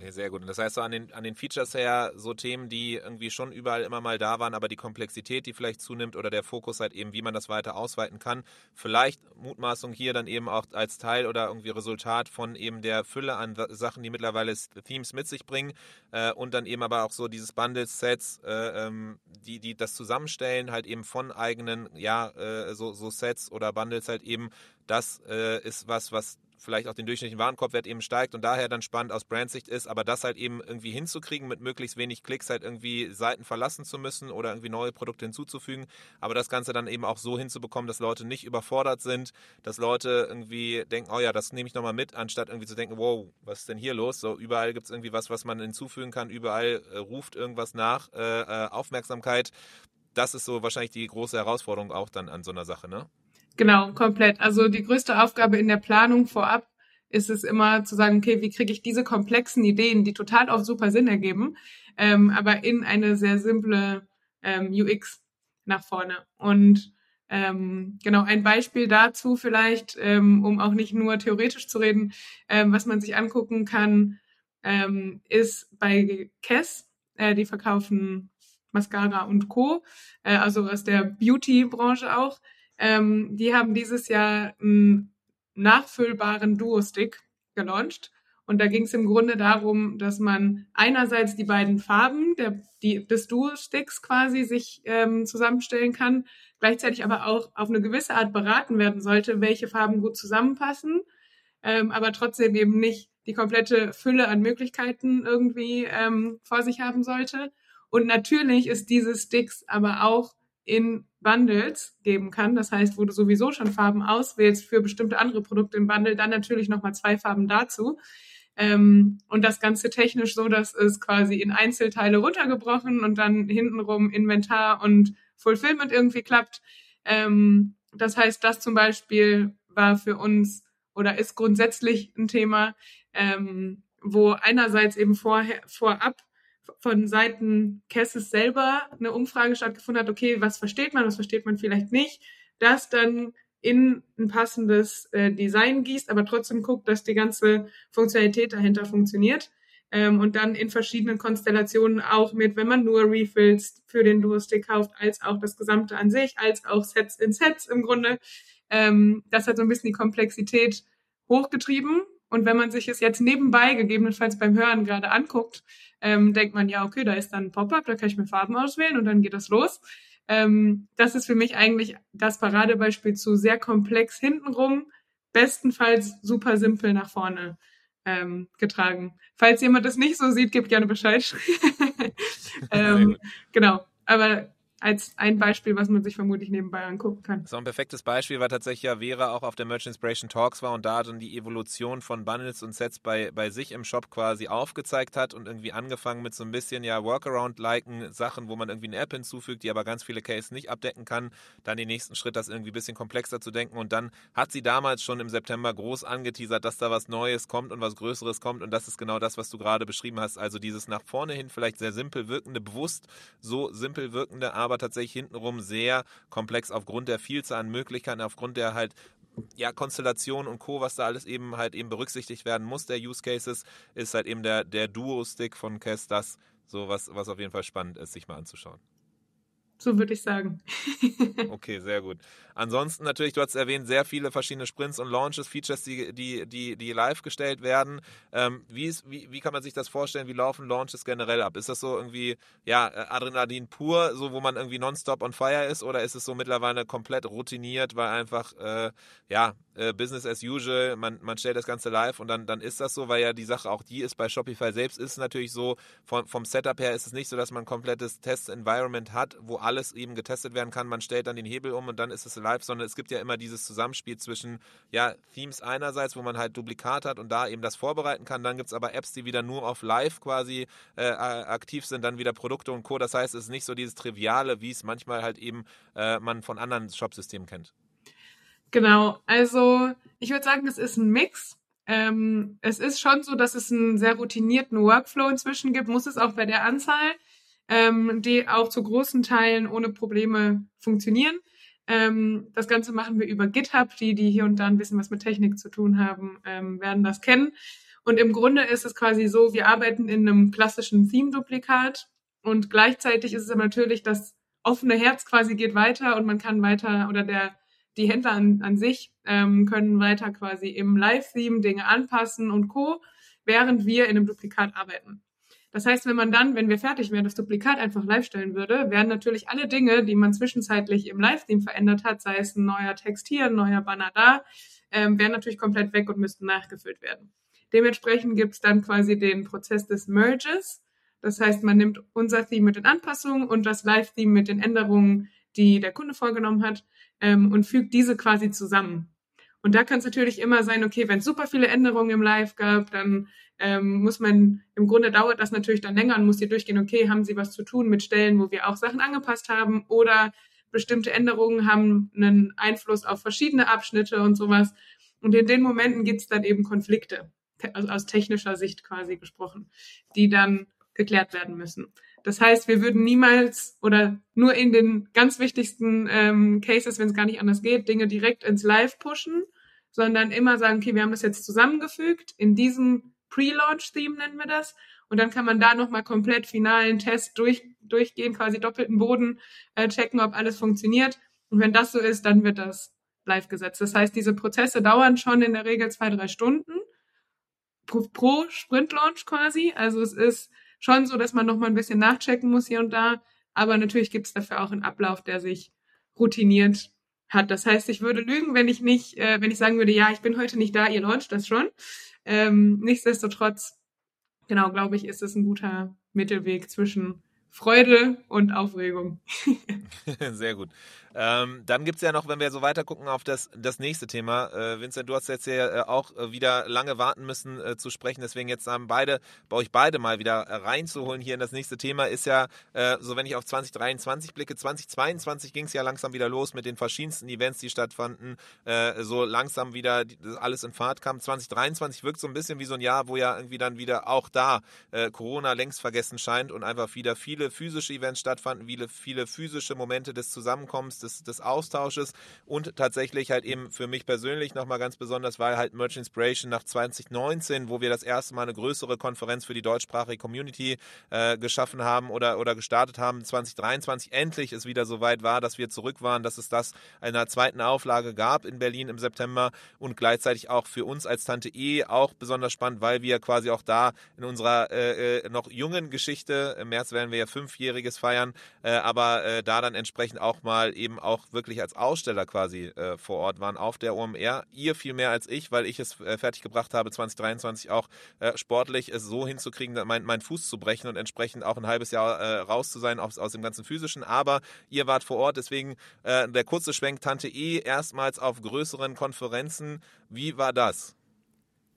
Nee, sehr gut. Und das heißt so an den, an den Features her so Themen, die irgendwie schon überall immer mal da waren, aber die Komplexität, die vielleicht zunimmt oder der Fokus halt eben, wie man das weiter ausweiten kann. Vielleicht Mutmaßung hier dann eben auch als Teil oder irgendwie Resultat von eben der Fülle an Sachen, die mittlerweile Themes mit sich bringen äh, und dann eben aber auch so dieses Bundle-Sets, äh, ähm, die, die das zusammenstellen, halt eben von eigenen, ja, äh, so, so Sets oder Bundles halt eben. Das äh, ist was, was vielleicht auch den durchschnittlichen Warenkorbwert eben steigt und daher dann spannend aus Brandsicht ist, aber das halt eben irgendwie hinzukriegen, mit möglichst wenig Klicks halt irgendwie Seiten verlassen zu müssen oder irgendwie neue Produkte hinzuzufügen, aber das Ganze dann eben auch so hinzubekommen, dass Leute nicht überfordert sind, dass Leute irgendwie denken, oh ja, das nehme ich nochmal mit, anstatt irgendwie zu denken, wow, was ist denn hier los? So, überall gibt es irgendwie was, was man hinzufügen kann, überall äh, ruft irgendwas nach, äh, äh, Aufmerksamkeit. Das ist so wahrscheinlich die große Herausforderung auch dann an so einer Sache, ne? Genau, komplett. Also die größte Aufgabe in der Planung vorab ist es immer zu sagen, okay, wie kriege ich diese komplexen Ideen, die total oft super Sinn ergeben, ähm, aber in eine sehr simple ähm, UX nach vorne. Und ähm, genau, ein Beispiel dazu vielleicht, ähm, um auch nicht nur theoretisch zu reden, ähm, was man sich angucken kann, ähm, ist bei Kess, äh, die verkaufen Mascara und Co., äh, also aus der Beauty-Branche auch, ähm, die haben dieses Jahr einen nachfüllbaren Duo-Stick gelauncht. Und da ging es im Grunde darum, dass man einerseits die beiden Farben der, die, des Duo-Sticks quasi sich ähm, zusammenstellen kann, gleichzeitig aber auch auf eine gewisse Art beraten werden sollte, welche Farben gut zusammenpassen, ähm, aber trotzdem eben nicht die komplette Fülle an Möglichkeiten irgendwie ähm, vor sich haben sollte. Und natürlich ist diese Sticks aber auch in Bundles geben kann. Das heißt, wo du sowieso schon Farben auswählst für bestimmte andere Produkte im Bundle, dann natürlich nochmal zwei Farben dazu. Ähm, und das Ganze technisch so, dass es quasi in Einzelteile runtergebrochen und dann hintenrum Inventar und Fulfillment irgendwie klappt. Ähm, das heißt, das zum Beispiel war für uns oder ist grundsätzlich ein Thema, ähm, wo einerseits eben vorher, vorab von Seiten Kesses selber eine Umfrage stattgefunden hat, okay, was versteht man, was versteht man vielleicht nicht, das dann in ein passendes äh, Design gießt, aber trotzdem guckt, dass die ganze Funktionalität dahinter funktioniert. Ähm, und dann in verschiedenen Konstellationen auch mit, wenn man nur Refills für den Duo-Stick kauft, als auch das Gesamte an sich, als auch Sets in Sets im Grunde. Ähm, das hat so ein bisschen die Komplexität hochgetrieben. Und wenn man sich es jetzt nebenbei gegebenenfalls beim Hören gerade anguckt, ähm, denkt man, ja, okay, da ist dann ein Pop-up, da kann ich mir Farben auswählen und dann geht das los. Ähm, das ist für mich eigentlich das Paradebeispiel zu sehr komplex hintenrum, bestenfalls super simpel nach vorne ähm, getragen. Falls jemand das nicht so sieht, gebt gerne Bescheid. ähm, genau. Aber als ein Beispiel, was man sich vermutlich nebenbei angucken kann. So ein perfektes Beispiel war tatsächlich ja Vera auch auf der Merchant Inspiration Talks war und da dann die Evolution von Bundles und Sets bei, bei sich im Shop quasi aufgezeigt hat und irgendwie angefangen mit so ein bisschen ja Workaround-liken Sachen, wo man irgendwie eine App hinzufügt, die aber ganz viele Cases nicht abdecken kann. Dann den nächsten Schritt, das irgendwie ein bisschen komplexer zu denken und dann hat sie damals schon im September groß angeteasert, dass da was Neues kommt und was Größeres kommt und das ist genau das, was du gerade beschrieben hast. Also dieses nach vorne hin vielleicht sehr simpel wirkende, bewusst so simpel wirkende, aber aber tatsächlich hintenrum sehr komplex aufgrund der Vielzahl an Möglichkeiten, aufgrund der halt ja, Konstellation und Co., was da alles eben halt eben berücksichtigt werden muss, der Use Cases, ist halt eben der, der Duo-Stick von Kess das, so was, was auf jeden Fall spannend ist, sich mal anzuschauen. so würde ich sagen. okay, sehr gut. Ansonsten natürlich, du hast erwähnt, sehr viele verschiedene Sprints und Launches, Features, die, die, die, die live gestellt werden. Ähm, wie, ist, wie, wie kann man sich das vorstellen? Wie laufen Launches generell ab? Ist das so irgendwie, ja, äh, Adrenalin pur, so wo man irgendwie nonstop on fire ist, oder ist es so mittlerweile komplett routiniert, weil einfach, äh, ja, äh, Business as usual, man, man stellt das Ganze live und dann, dann ist das so, weil ja die Sache auch die ist bei Shopify selbst, ist natürlich so, vom, vom Setup her ist es nicht so, dass man ein komplettes Test-Environment hat, wo alles eben getestet werden kann. Man stellt dann den Hebel um und dann ist es live, sondern es gibt ja immer dieses Zusammenspiel zwischen, ja, Themes einerseits, wo man halt Duplikat hat und da eben das vorbereiten kann. Dann gibt es aber Apps, die wieder nur auf Live quasi äh, aktiv sind, dann wieder Produkte und Co. Das heißt, es ist nicht so dieses Triviale, wie es manchmal halt eben äh, man von anderen Shopsystemen kennt. Genau, also ich würde sagen, es ist ein Mix. Ähm, es ist schon so, dass es einen sehr routinierten Workflow inzwischen gibt, muss es auch bei der Anzahl, ähm, die auch zu großen Teilen ohne Probleme funktionieren. Ähm, das Ganze machen wir über GitHub. Die, die hier und da ein bisschen was mit Technik zu tun haben, ähm, werden das kennen. Und im Grunde ist es quasi so, wir arbeiten in einem klassischen Theme-Duplikat und gleichzeitig ist es aber natürlich, das offene Herz quasi geht weiter und man kann weiter oder der die Händler an, an sich ähm, können weiter quasi im Live-Theme Dinge anpassen und Co., während wir in einem Duplikat arbeiten. Das heißt, wenn man dann, wenn wir fertig wären, das Duplikat einfach live stellen würde, wären natürlich alle Dinge, die man zwischenzeitlich im Live-Theme verändert hat, sei es ein neuer Text hier, ein neuer Banner da, ähm, wären natürlich komplett weg und müssten nachgefüllt werden. Dementsprechend gibt es dann quasi den Prozess des Merges. Das heißt, man nimmt unser Theme mit den Anpassungen und das Live-Theme mit den Änderungen, die der Kunde vorgenommen hat, ähm, und fügt diese quasi zusammen. Und da kann es natürlich immer sein, okay, wenn es super viele Änderungen im Live gab, dann ähm, muss man, im Grunde dauert das natürlich dann länger und muss hier durchgehen, okay, haben Sie was zu tun mit Stellen, wo wir auch Sachen angepasst haben oder bestimmte Änderungen haben einen Einfluss auf verschiedene Abschnitte und sowas. Und in den Momenten gibt es dann eben Konflikte, also aus technischer Sicht quasi gesprochen, die dann geklärt werden müssen. Das heißt, wir würden niemals oder nur in den ganz wichtigsten ähm, Cases, wenn es gar nicht anders geht, Dinge direkt ins Live pushen, sondern immer sagen, okay, wir haben das jetzt zusammengefügt in diesem Pre-Launch-Theme nennen wir das. Und dann kann man da nochmal komplett finalen Test durch, durchgehen, quasi doppelten Boden äh, checken, ob alles funktioniert. Und wenn das so ist, dann wird das live gesetzt. Das heißt, diese Prozesse dauern schon in der Regel zwei, drei Stunden pro, pro Sprint-Launch quasi. Also es ist schon so, dass man noch mal ein bisschen nachchecken muss hier und da. Aber natürlich gibt es dafür auch einen Ablauf, der sich routiniert hat. Das heißt, ich würde lügen, wenn ich nicht, äh, wenn ich sagen würde, ja, ich bin heute nicht da, ihr launcht das schon. Ähm, nichtsdestotrotz, genau, glaube ich, ist es ein guter Mittelweg zwischen Freude und Aufregung. Sehr gut. Ähm, dann gibt es ja noch, wenn wir so weiter gucken auf das, das nächste Thema. Äh, Vincent, du hast jetzt ja äh, auch äh, wieder lange warten müssen äh, zu sprechen, deswegen jetzt haben beide, bei euch beide mal wieder äh, reinzuholen hier in das nächste Thema ist ja, äh, so wenn ich auf 2023 blicke, 2022 ging es ja langsam wieder los mit den verschiedensten Events, die stattfanden, so langsam wieder alles in Fahrt kam. 2023 wirkt so ein bisschen wie so ein Jahr, wo ja irgendwie dann wieder auch da Corona längst vergessen scheint und einfach wieder viele physische Events stattfanden, viele, viele physische Momente des Zusammenkommens, des, des Austausches und tatsächlich halt eben für mich persönlich nochmal ganz besonders war halt Merch Inspiration nach 2019, wo wir das erste Mal eine größere Konferenz für die deutschsprachige Community äh, geschaffen haben oder, oder gestartet haben. 2023 endlich es wieder so weit war, dass wir zurück waren, dass es das in einer zweiten Auflage gab in Berlin im September und gleichzeitig auch für uns als Tante E auch besonders spannend, weil wir quasi auch da in unserer äh, äh noch jungen Geschichte, im März werden wir ja fünfjähriges feiern, äh, aber äh, da dann entsprechend auch mal eben eben auch wirklich als Aussteller quasi äh, vor Ort waren auf der OMR. Ihr viel mehr als ich, weil ich es äh, fertiggebracht habe, 2023 auch äh, sportlich es so hinzukriegen, mein, meinen Fuß zu brechen und entsprechend auch ein halbes Jahr äh, raus zu sein aus, aus dem ganzen physischen. Aber ihr wart vor Ort, deswegen äh, der kurze Schwenk Tante E erstmals auf größeren Konferenzen. Wie war das?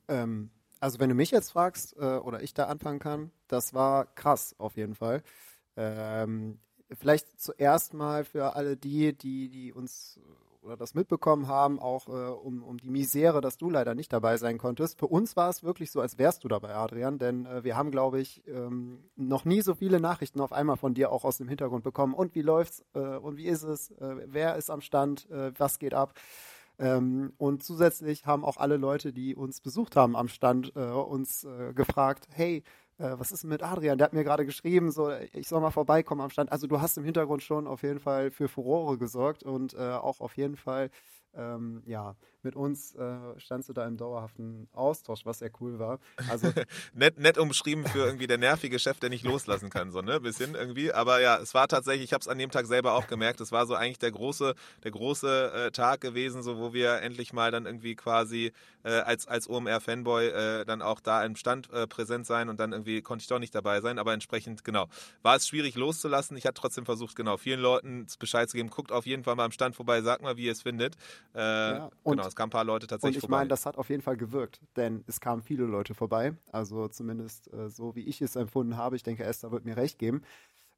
Ähm, also wenn du mich jetzt fragst äh, oder ich da anfangen kann, das war krass auf jeden Fall. Ähm, vielleicht zuerst mal für alle die, die, die uns äh, oder das mitbekommen haben, auch äh, um, um die Misere, dass du leider nicht dabei sein konntest. Für uns war es wirklich so, als wärst du dabei, Adrian, denn äh, wir haben, glaube ich, ähm, noch nie so viele Nachrichten auf einmal von dir auch aus dem Hintergrund bekommen. Und wie läuft's? Äh, und wie ist es? Äh, wer ist am Stand? Äh, was geht ab? Ähm, und zusätzlich haben auch alle Leute, die uns besucht haben am Stand, uns gefragt, hey, äh, was ist mit Adrian? Der hat mir gerade geschrieben, so, ich soll mal vorbeikommen am Stand. Also du hast im Hintergrund schon auf jeden Fall für Furore gesorgt und äh, auch auf jeden Fall ähm, ja, mit uns äh, standst du da im dauerhaften Austausch, was sehr cool war. Also nett, nett umschrieben für irgendwie der nervige Chef, der nicht loslassen kann, so ne, bisschen irgendwie. Aber ja, es war tatsächlich, ich habe es an dem Tag selber auch gemerkt, es war so eigentlich der große, der große äh, Tag gewesen, so wo wir endlich mal dann irgendwie quasi äh, als als OMR Fanboy äh, dann auch da im Stand äh, präsent sein und dann irgendwie konnte ich doch nicht dabei sein. Aber entsprechend genau war es schwierig loszulassen. Ich habe trotzdem versucht, genau vielen Leuten Bescheid zu geben. Guckt auf jeden Fall mal am Stand vorbei, sagt mal, wie ihr es findet. Äh, ja, genau, es kamen ein paar Leute tatsächlich vorbei. Und ich meine, das hat auf jeden Fall gewirkt, denn es kamen viele Leute vorbei. Also zumindest äh, so, wie ich es empfunden habe. Ich denke, Esther wird mir recht geben.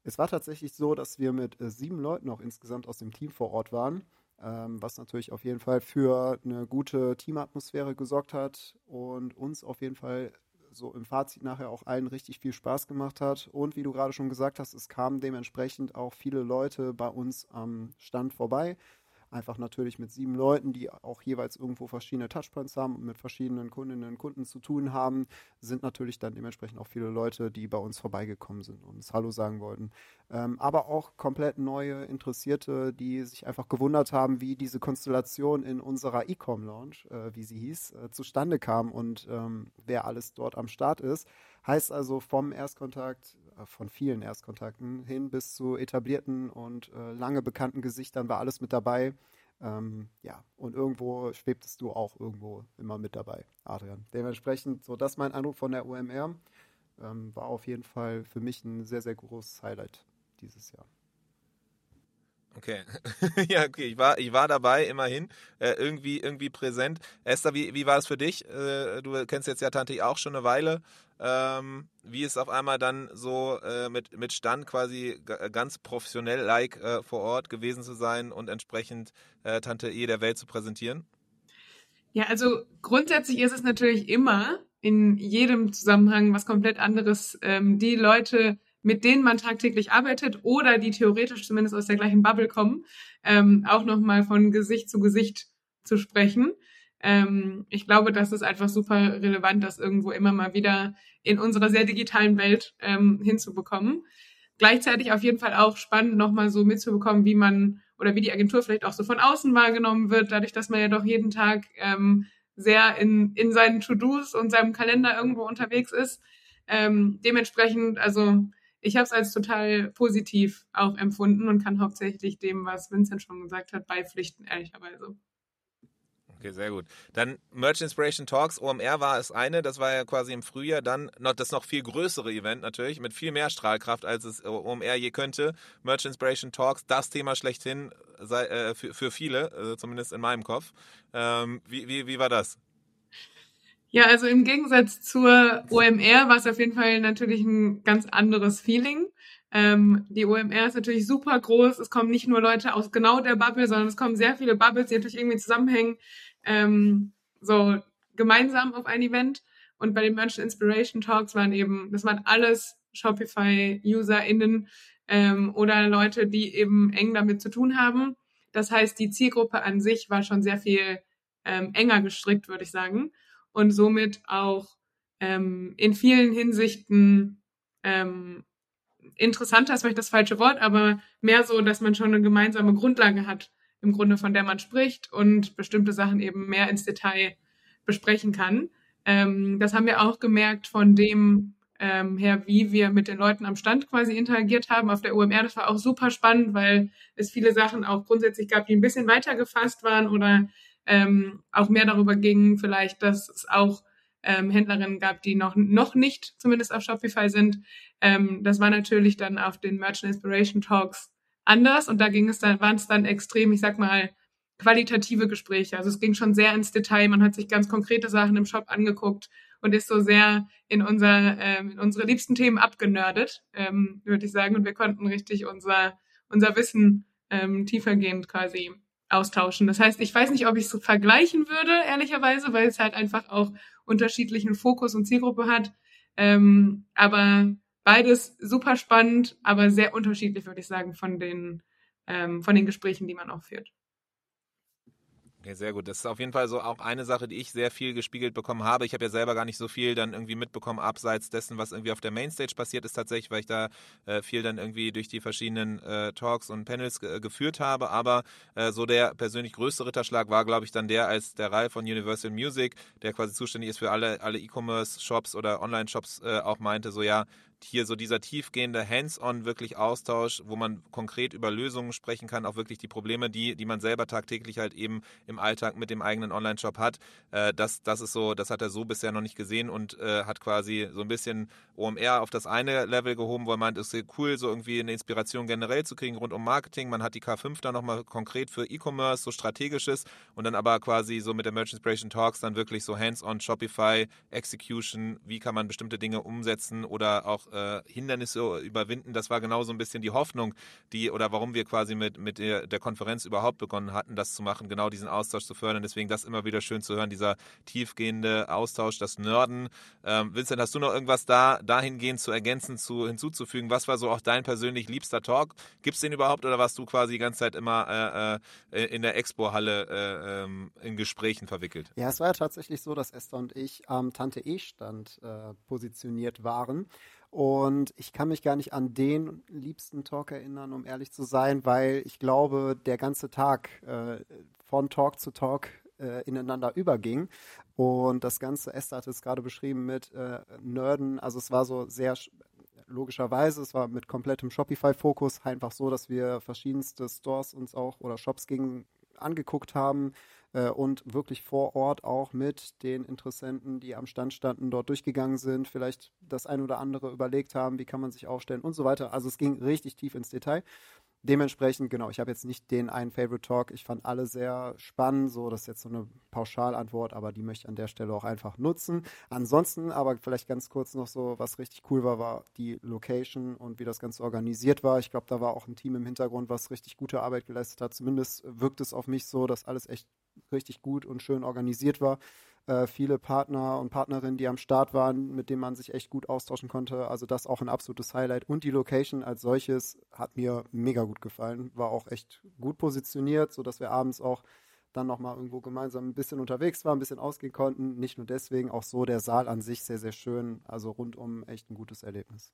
Es war tatsächlich so, dass wir mit äh, sieben Leuten auch insgesamt aus dem Team vor Ort waren, ähm, was natürlich auf jeden Fall für eine gute Teamatmosphäre gesorgt hat und uns auf jeden Fall so im Fazit nachher auch allen richtig viel Spaß gemacht hat. Und wie du gerade schon gesagt hast, es kamen dementsprechend auch viele Leute bei uns am Stand vorbei. Einfach natürlich mit sieben Leuten, die auch jeweils irgendwo verschiedene Touchpoints haben und mit verschiedenen Kundinnen und Kunden zu tun haben, sind natürlich dann dementsprechend auch viele Leute, die bei uns vorbeigekommen sind und uns Hallo sagen wollten. Ähm, aber auch komplett neue Interessierte, die sich einfach gewundert haben, wie diese Konstellation in unserer E-Com-Launch, äh, wie sie hieß, äh, zustande kam und ähm, wer alles dort am Start ist. Heißt also vom Erstkontakt von vielen Erstkontakten hin bis zu etablierten und äh, lange bekannten Gesichtern war alles mit dabei. Ähm, ja, und irgendwo schwebtest du auch irgendwo immer mit dabei, Adrian. Dementsprechend, so das mein Eindruck von der OMR, ähm, war auf jeden Fall für mich ein sehr, sehr großes Highlight dieses Jahr. Okay. ja, okay. Ich war, ich war dabei, immerhin. Äh, irgendwie, irgendwie präsent. Esther, wie, wie war es für dich? Äh, du kennst jetzt ja Tante auch schon eine Weile. Ähm, wie ist auf einmal dann so äh, mit, mit Stand quasi ganz professionell like äh, vor Ort gewesen zu sein und entsprechend äh, Tante E der Welt zu präsentieren? Ja, also grundsätzlich ist es natürlich immer in jedem Zusammenhang was komplett anderes, ähm, die Leute mit denen man tagtäglich arbeitet oder die theoretisch zumindest aus der gleichen Bubble kommen, ähm, auch nochmal von Gesicht zu Gesicht zu sprechen. Ähm, ich glaube, das ist einfach super relevant, das irgendwo immer mal wieder in unserer sehr digitalen Welt ähm, hinzubekommen. Gleichzeitig auf jeden Fall auch spannend, nochmal so mitzubekommen, wie man oder wie die Agentur vielleicht auch so von außen wahrgenommen wird, dadurch, dass man ja doch jeden Tag ähm, sehr in, in seinen To-Dos und seinem Kalender irgendwo unterwegs ist. Ähm, dementsprechend, also ich habe es als total positiv auch empfunden und kann hauptsächlich dem, was Vincent schon gesagt hat, beipflichten, ehrlicherweise. Okay, sehr gut. Dann Merch Inspiration Talks, OMR war es eine, das war ja quasi im Frühjahr, dann noch das noch viel größere Event natürlich, mit viel mehr Strahlkraft, als es OMR je könnte. Merch Inspiration Talks, das Thema schlechthin sei, äh, für, für viele, äh, zumindest in meinem Kopf. Ähm, wie, wie, wie war das? Ja, also im Gegensatz zur OMR war es auf jeden Fall natürlich ein ganz anderes Feeling. Ähm, die OMR ist natürlich super groß. Es kommen nicht nur Leute aus genau der Bubble, sondern es kommen sehr viele Bubbles, die natürlich irgendwie zusammenhängen, ähm, so gemeinsam auf ein Event. Und bei den Merchant Inspiration Talks waren eben, das waren alles Shopify-UserInnen ähm, oder Leute, die eben eng damit zu tun haben. Das heißt, die Zielgruppe an sich war schon sehr viel ähm, enger gestrickt, würde ich sagen und somit auch ähm, in vielen Hinsichten ähm, interessanter ist vielleicht das falsche Wort, aber mehr so, dass man schon eine gemeinsame Grundlage hat, im Grunde von der man spricht und bestimmte Sachen eben mehr ins Detail besprechen kann. Ähm, das haben wir auch gemerkt von dem ähm, her, wie wir mit den Leuten am Stand quasi interagiert haben auf der UMR. Das war auch super spannend, weil es viele Sachen auch grundsätzlich gab, die ein bisschen weiter gefasst waren oder ähm, auch mehr darüber ging, vielleicht, dass es auch ähm, Händlerinnen gab, die noch, noch nicht zumindest auf Shopify sind. Ähm, das war natürlich dann auf den Merchant Inspiration Talks anders und da ging es dann, waren es dann extrem, ich sag mal, qualitative Gespräche. Also es ging schon sehr ins Detail. Man hat sich ganz konkrete Sachen im Shop angeguckt und ist so sehr in, unser, ähm, in unsere liebsten Themen abgenördet, ähm, würde ich sagen. Und wir konnten richtig unser, unser Wissen ähm, tiefergehend quasi austauschen. Das heißt, ich weiß nicht, ob ich es vergleichen würde, ehrlicherweise, weil es halt einfach auch unterschiedlichen Fokus und Zielgruppe hat. Ähm, aber beides super spannend, aber sehr unterschiedlich, würde ich sagen, von den, ähm, von den Gesprächen, die man auch führt. Okay, sehr gut. Das ist auf jeden Fall so auch eine Sache, die ich sehr viel gespiegelt bekommen habe. Ich habe ja selber gar nicht so viel dann irgendwie mitbekommen, abseits dessen, was irgendwie auf der Mainstage passiert ist tatsächlich, weil ich da äh, viel dann irgendwie durch die verschiedenen äh, Talks und Panels ge geführt habe. Aber äh, so der persönlich größte Ritterschlag war, glaube ich, dann der, als der Ralf von Universal Music, der quasi zuständig ist für alle alle E-Commerce-Shops oder Online-Shops, äh, auch meinte, so ja, hier so dieser tiefgehende Hands-on wirklich Austausch, wo man konkret über Lösungen sprechen kann, auch wirklich die Probleme, die, die man selber tagtäglich halt eben im Alltag mit dem eigenen Online-Shop hat. Äh, das, das ist so, das hat er so bisher noch nicht gesehen und äh, hat quasi so ein bisschen OMR auf das eine Level gehoben, wo er meint, ist cool, so irgendwie eine Inspiration generell zu kriegen rund um Marketing. Man hat die K5 dann nochmal konkret für E-Commerce, so strategisches und dann aber quasi so mit der Merchant Inspiration Talks dann wirklich so Hands-on Shopify, Execution, wie kann man bestimmte Dinge umsetzen oder auch äh, Hindernisse überwinden. Das war genau so ein bisschen die Hoffnung, die oder warum wir quasi mit, mit der, der Konferenz überhaupt begonnen hatten, das zu machen, genau diesen Austausch zu fördern. Deswegen das immer wieder schön zu hören, dieser tiefgehende Austausch, das Nörden. Ähm, Vincent, hast du noch irgendwas da dahingehend zu ergänzen, zu hinzuzufügen? Was war so auch dein persönlich liebster Talk? Gibt es den überhaupt oder warst du quasi die ganze Zeit immer äh, äh, in der Expo-Halle äh, ähm, in Gesprächen verwickelt? Ja, es war ja tatsächlich so, dass Esther und ich am Tante E-Stand äh, positioniert waren. Und ich kann mich gar nicht an den liebsten Talk erinnern, um ehrlich zu sein, weil ich glaube, der ganze Tag äh, von Talk zu Talk äh, ineinander überging. Und das Ganze, Esther hat es gerade beschrieben mit äh, Nerden, also es war so sehr logischerweise, es war mit komplettem Shopify-Fokus einfach so, dass wir verschiedenste Stores uns auch oder Shops gegen angeguckt haben, äh, und wirklich vor Ort auch mit den Interessenten, die am Stand standen, dort durchgegangen sind, vielleicht das ein oder andere überlegt haben, wie kann man sich aufstellen und so weiter. Also es ging richtig tief ins Detail. Dementsprechend, genau, ich habe jetzt nicht den einen Favorite Talk. Ich fand alle sehr spannend. So, das ist jetzt so eine Pauschalantwort, aber die möchte ich an der Stelle auch einfach nutzen. Ansonsten, aber vielleicht ganz kurz noch so, was richtig cool war, war die Location und wie das Ganze organisiert war. Ich glaube, da war auch ein Team im Hintergrund, was richtig gute Arbeit geleistet hat. Zumindest wirkt es auf mich so, dass alles echt richtig gut und schön organisiert war. Äh, viele Partner und Partnerinnen, die am Start waren, mit denen man sich echt gut austauschen konnte. Also das auch ein absolutes Highlight. Und die Location als solches hat mir mega gut gefallen. War auch echt gut positioniert, sodass wir abends auch dann nochmal irgendwo gemeinsam ein bisschen unterwegs waren, ein bisschen ausgehen konnten. Nicht nur deswegen, auch so der Saal an sich sehr, sehr schön. Also rundum echt ein gutes Erlebnis.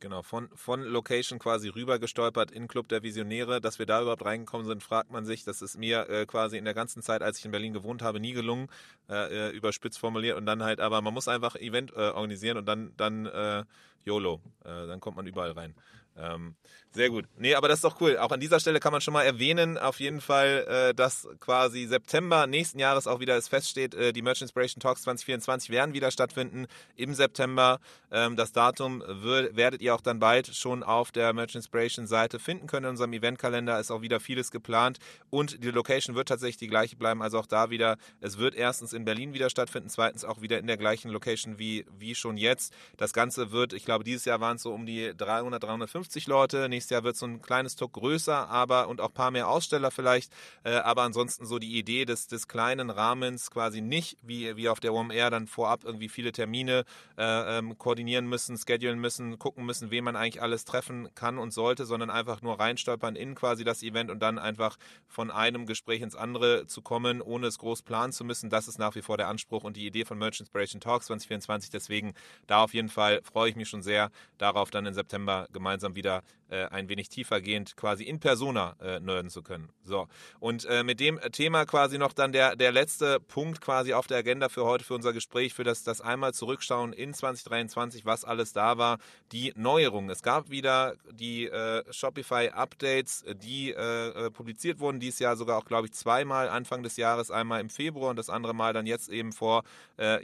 Genau, von, von Location quasi rüber gestolpert in Club der Visionäre. Dass wir da überhaupt reingekommen sind, fragt man sich. Das ist mir äh, quasi in der ganzen Zeit, als ich in Berlin gewohnt habe, nie gelungen, äh, äh überspitzt formuliert. Und dann halt, aber man muss einfach Event äh, organisieren und dann, dann äh, YOLO. Äh, dann kommt man überall rein. Ähm, sehr gut. Nee, aber das ist doch cool. Auch an dieser Stelle kann man schon mal erwähnen, auf jeden Fall, äh, dass quasi September nächsten Jahres auch wieder es feststeht, äh, die Merch Inspiration Talks 2024 werden wieder stattfinden im September. Ähm, das Datum werdet ihr auch dann bald schon auf der Merch Inspiration Seite finden können. In unserem Eventkalender ist auch wieder vieles geplant und die Location wird tatsächlich die gleiche bleiben. Also auch da wieder, es wird erstens in Berlin wieder stattfinden, zweitens auch wieder in der gleichen Location wie, wie schon jetzt. Das Ganze wird, ich glaube, dieses Jahr waren es so um die 300, 350 Leute. Nächstes Jahr wird so ein kleines Tuck größer, aber und auch ein paar mehr Aussteller vielleicht. Äh, aber ansonsten so die Idee des, des kleinen Rahmens quasi nicht wie, wie auf der OMR dann vorab irgendwie viele Termine äh, ähm, koordinieren müssen, schedulen müssen, gucken müssen, wen man eigentlich alles treffen kann und sollte, sondern einfach nur reinstolpern in quasi das Event und dann einfach von einem Gespräch ins andere zu kommen, ohne es groß planen zu müssen. Das ist nach wie vor der Anspruch und die Idee von Merch Inspiration Talks 2024. Deswegen da auf jeden Fall freue ich mich schon sehr darauf, dann im September gemeinsam wieder äh, ein wenig tiefergehend quasi in Persona äh, nerden zu können. So, und äh, mit dem Thema quasi noch dann der, der letzte Punkt quasi auf der Agenda für heute, für unser Gespräch, für das, das einmal zurückschauen in 2023, was alles da war, die Neuerungen. Es gab wieder die äh, Shopify-Updates, die äh, äh, publiziert wurden, dieses Jahr sogar auch, glaube ich, zweimal Anfang des Jahres, einmal im Februar und das andere Mal dann jetzt eben vor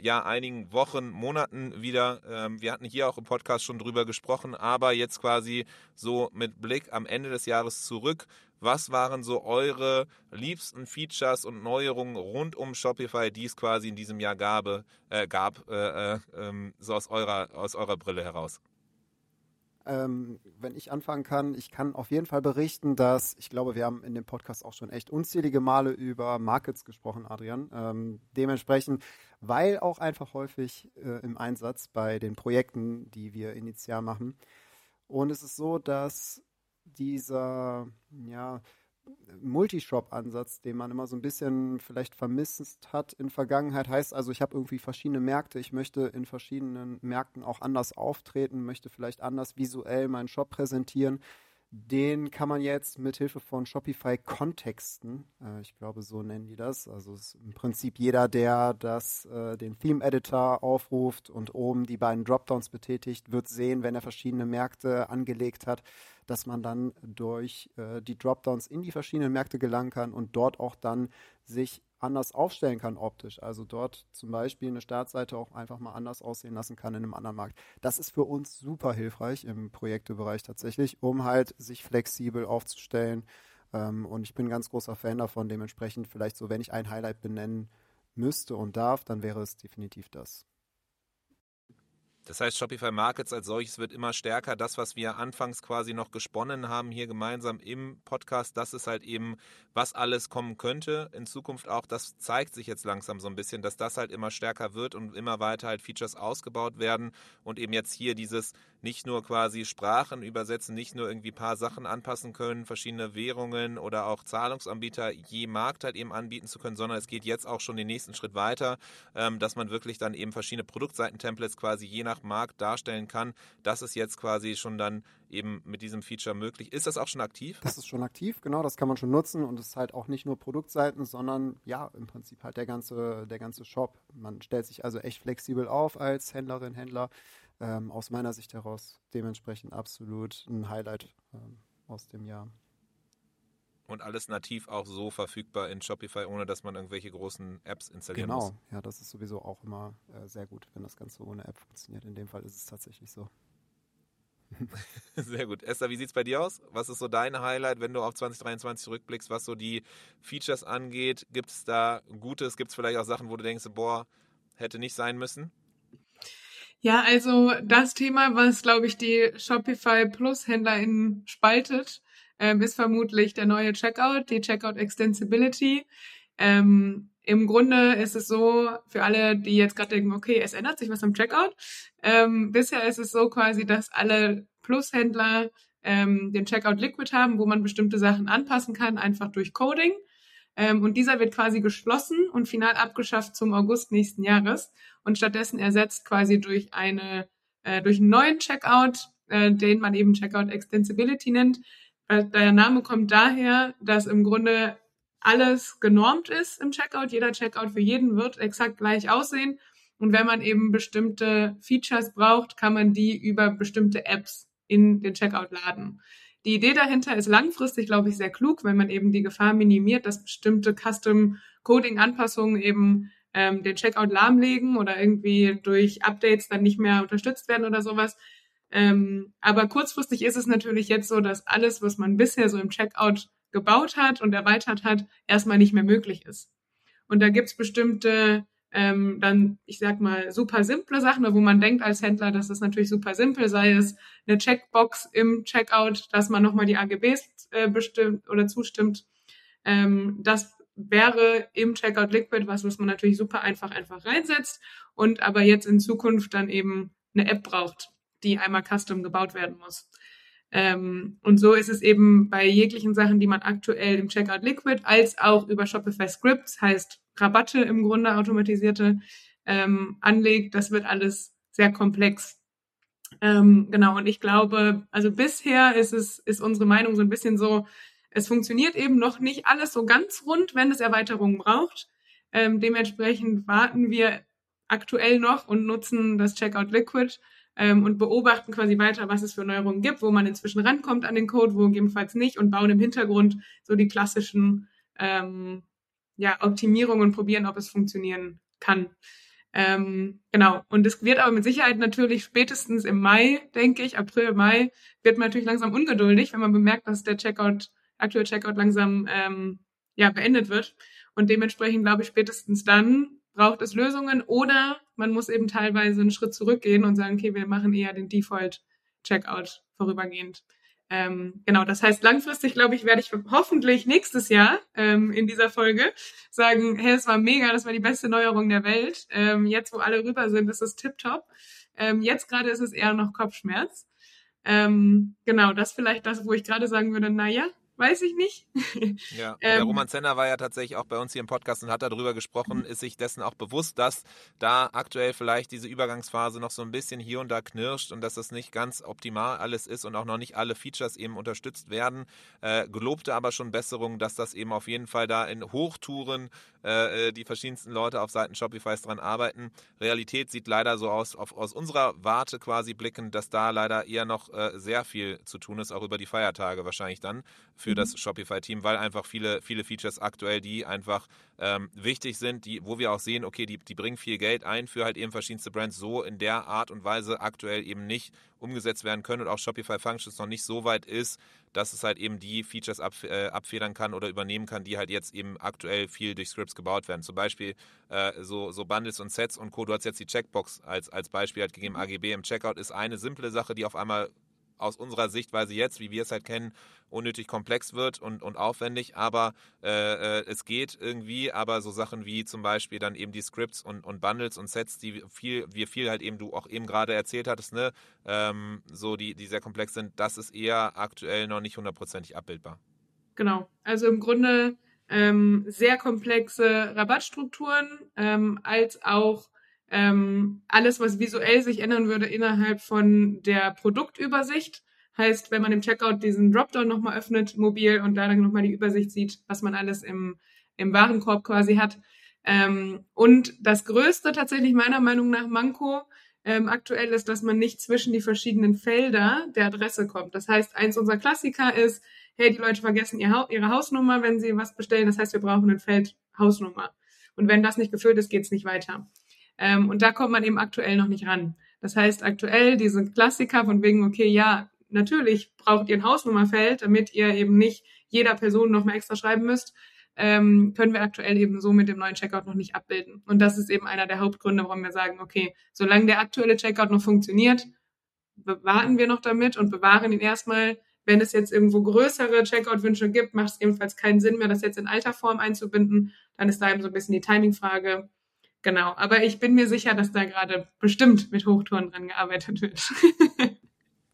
ja, einigen Wochen, Monaten wieder. Ähm, wir hatten hier auch im Podcast schon drüber gesprochen, aber jetzt quasi so mit Blick am Ende des Jahres zurück. Was waren so eure liebsten Features und Neuerungen rund um Shopify, die es quasi in diesem Jahr gabe, äh, gab, äh, äh, ähm, so aus eurer, aus eurer Brille heraus? Ähm, wenn ich anfangen kann, ich kann auf jeden Fall berichten, dass ich glaube, wir haben in dem Podcast auch schon echt unzählige Male über Markets gesprochen, Adrian. Ähm, dementsprechend, weil auch einfach häufig äh, im Einsatz bei den Projekten, die wir initial machen, und es ist so, dass dieser, ja, Multishop-Ansatz, den man immer so ein bisschen vielleicht vermisst hat in Vergangenheit. Heißt also, ich habe irgendwie verschiedene Märkte, ich möchte in verschiedenen Märkten auch anders auftreten, möchte vielleicht anders visuell meinen Shop präsentieren. Den kann man jetzt mit Hilfe von Shopify kontexten. Äh, ich glaube, so nennen die das. Also ist im Prinzip jeder, der das, äh, den Theme Editor aufruft und oben die beiden Dropdowns betätigt, wird sehen, wenn er verschiedene Märkte angelegt hat, dass man dann durch äh, die Dropdowns in die verschiedenen Märkte gelangen kann und dort auch dann sich anders aufstellen kann optisch. Also dort zum Beispiel eine Startseite auch einfach mal anders aussehen lassen kann in einem anderen Markt. Das ist für uns super hilfreich im Projektebereich tatsächlich, um halt sich flexibel aufzustellen. Ähm, und ich bin ein ganz großer Fan davon. Dementsprechend vielleicht so, wenn ich ein Highlight benennen müsste und darf, dann wäre es definitiv das. Das heißt, Shopify Markets als solches wird immer stärker. Das, was wir anfangs quasi noch gesponnen haben hier gemeinsam im Podcast, das ist halt eben, was alles kommen könnte in Zukunft auch. Das zeigt sich jetzt langsam so ein bisschen, dass das halt immer stärker wird und immer weiter halt Features ausgebaut werden und eben jetzt hier dieses nicht nur quasi Sprachen übersetzen, nicht nur irgendwie ein paar Sachen anpassen können, verschiedene Währungen oder auch Zahlungsanbieter je Markt halt eben anbieten zu können, sondern es geht jetzt auch schon den nächsten Schritt weiter, ähm, dass man wirklich dann eben verschiedene Produktseiten-Templates quasi je nach Markt darstellen kann. Das ist jetzt quasi schon dann eben mit diesem Feature möglich. Ist das auch schon aktiv? Das ist schon aktiv, genau, das kann man schon nutzen und es ist halt auch nicht nur Produktseiten, sondern ja, im Prinzip halt der ganze, der ganze Shop. Man stellt sich also echt flexibel auf als Händlerin, Händler. Ähm, aus meiner Sicht heraus dementsprechend absolut ein Highlight ähm, aus dem Jahr. Und alles nativ auch so verfügbar in Shopify, ohne dass man irgendwelche großen Apps installieren genau. muss. Genau, ja, das ist sowieso auch immer äh, sehr gut, wenn das Ganze ohne App funktioniert. In dem Fall ist es tatsächlich so. Sehr gut. Esther, wie sieht es bei dir aus? Was ist so dein Highlight, wenn du auf 2023 zurückblickst, was so die Features angeht? Gibt es da Gutes? Gibt es vielleicht auch Sachen, wo du denkst, boah, hätte nicht sein müssen? Ja, also das Thema, was, glaube ich, die Shopify Plus HändlerInnen spaltet, ähm, ist vermutlich der neue Checkout, die Checkout Extensibility. Ähm, Im Grunde ist es so, für alle, die jetzt gerade denken, okay, es ändert sich was am Checkout. Ähm, bisher ist es so quasi, dass alle Plus-Händler ähm, den Checkout Liquid haben, wo man bestimmte Sachen anpassen kann, einfach durch Coding. Ähm, und dieser wird quasi geschlossen und final abgeschafft zum August nächsten Jahres und stattdessen ersetzt quasi durch eine äh, durch einen neuen Checkout, äh, den man eben Checkout Extensibility nennt. Der Name kommt daher, dass im Grunde alles genormt ist im Checkout. Jeder Checkout für jeden wird exakt gleich aussehen. Und wenn man eben bestimmte Features braucht, kann man die über bestimmte Apps in den Checkout laden. Die Idee dahinter ist langfristig, glaube ich, sehr klug, wenn man eben die Gefahr minimiert, dass bestimmte Custom-Coding-Anpassungen eben ähm, den Checkout lahmlegen oder irgendwie durch Updates dann nicht mehr unterstützt werden oder sowas. Ähm, aber kurzfristig ist es natürlich jetzt so, dass alles, was man bisher so im Checkout gebaut hat und erweitert hat, erstmal nicht mehr möglich ist. Und da gibt's bestimmte ähm, dann, ich sag mal, super simple Sachen, wo man denkt als Händler, das ist natürlich super simpel, sei es eine Checkbox im Checkout, dass man nochmal die AGBs äh, bestimmt oder zustimmt. Ähm, das wäre im Checkout Liquid was, was man natürlich super einfach einfach reinsetzt und aber jetzt in Zukunft dann eben eine App braucht, die einmal custom gebaut werden muss. Ähm, und so ist es eben bei jeglichen Sachen, die man aktuell im Checkout Liquid als auch über Shopify Scripts, heißt Rabatte im Grunde automatisierte, ähm, anlegt. Das wird alles sehr komplex. Ähm, genau, und ich glaube, also bisher ist es, ist unsere Meinung so ein bisschen so, es funktioniert eben noch nicht alles so ganz rund, wenn es Erweiterungen braucht. Ähm, dementsprechend warten wir aktuell noch und nutzen das Checkout Liquid ähm, und beobachten quasi weiter, was es für Neuerungen gibt, wo man inzwischen rankommt an den Code, wo gegebenenfalls nicht und bauen im Hintergrund so die klassischen ähm, ja, Optimierungen und probieren, ob es funktionieren kann. Ähm, genau. Und es wird aber mit Sicherheit natürlich spätestens im Mai, denke ich, April, Mai, wird man natürlich langsam ungeduldig, wenn man bemerkt, dass der Checkout, aktuelle Checkout langsam ähm, ja, beendet wird. Und dementsprechend glaube ich, spätestens dann braucht es Lösungen oder man muss eben teilweise einen Schritt zurückgehen und sagen, okay, wir machen eher den Default-Checkout vorübergehend. Ähm, genau, das heißt, langfristig, glaube ich, werde ich hoffentlich nächstes Jahr ähm, in dieser Folge sagen, hey, es war mega, das war die beste Neuerung der Welt. Ähm, jetzt, wo alle rüber sind, ist es tipptopp. Ähm, jetzt gerade ist es eher noch Kopfschmerz. Ähm, genau, das vielleicht das, wo ich gerade sagen würde, naja, weiß ich nicht. Ja, der ähm, Roman Zenner war ja tatsächlich auch bei uns hier im Podcast und hat darüber gesprochen, ist sich dessen auch bewusst, dass da aktuell vielleicht diese Übergangsphase noch so ein bisschen hier und da knirscht und dass das nicht ganz optimal alles ist und auch noch nicht alle Features eben unterstützt werden. Äh, gelobte aber schon Besserung, dass das eben auf jeden Fall da in Hochtouren äh, äh die verschiedensten Leute auf Seiten Shopifys dran arbeiten. Realität sieht leider so aus, auf, aus unserer Warte quasi blickend, dass da leider eher noch äh, sehr viel zu tun ist, auch über die Feiertage wahrscheinlich dann für mhm. das Shopify-Team, weil einfach viele, viele Features aktuell, die einfach ähm, wichtig sind, die, wo wir auch sehen, okay, die, die bringen viel Geld ein für halt eben verschiedenste Brands, so in der Art und Weise aktuell eben nicht umgesetzt werden können und auch Shopify Functions noch nicht so weit ist, dass es halt eben die Features ab, äh, abfedern kann oder übernehmen kann, die halt jetzt eben aktuell viel durch Scripts gebaut werden. Zum Beispiel äh, so, so Bundles und Sets und Co. Du hast jetzt die Checkbox als, als Beispiel halt gegeben. AGB im Checkout ist eine simple Sache, die auf einmal aus unserer Sichtweise jetzt, wie wir es halt kennen, unnötig komplex wird und, und aufwendig, aber äh, äh, es geht irgendwie, aber so Sachen wie zum Beispiel dann eben die Scripts und, und Bundles und Sets, die viel, wir viel halt eben, du auch eben gerade erzählt hattest, ne, ähm, so die, die sehr komplex sind, das ist eher aktuell noch nicht hundertprozentig abbildbar. Genau, also im Grunde ähm, sehr komplexe Rabattstrukturen ähm, als auch ähm, alles, was visuell sich ändern würde innerhalb von der Produktübersicht. Heißt, wenn man im Checkout diesen Dropdown nochmal öffnet, mobil, und da dann nochmal die Übersicht sieht, was man alles im, im Warenkorb quasi hat. Ähm, und das Größte tatsächlich meiner Meinung nach Manko ähm, aktuell ist, dass man nicht zwischen die verschiedenen Felder der Adresse kommt. Das heißt, eins unserer Klassiker ist, hey, die Leute vergessen ihr ihre Hausnummer, wenn sie was bestellen. Das heißt, wir brauchen ein Feld Hausnummer. Und wenn das nicht gefüllt ist, geht es nicht weiter. Ähm, und da kommt man eben aktuell noch nicht ran. Das heißt, aktuell diese Klassiker von wegen, okay, ja, natürlich braucht ihr ein Hausnummerfeld, damit ihr eben nicht jeder Person nochmal extra schreiben müsst, ähm, können wir aktuell eben so mit dem neuen Checkout noch nicht abbilden. Und das ist eben einer der Hauptgründe, warum wir sagen, okay, solange der aktuelle Checkout noch funktioniert, warten wir noch damit und bewahren ihn erstmal. Wenn es jetzt irgendwo größere Checkout-Wünsche gibt, macht es ebenfalls keinen Sinn mehr, das jetzt in alter Form einzubinden. Dann ist da eben so ein bisschen die Timing-Frage. Genau, aber ich bin mir sicher, dass da gerade bestimmt mit Hochtouren dran gearbeitet wird.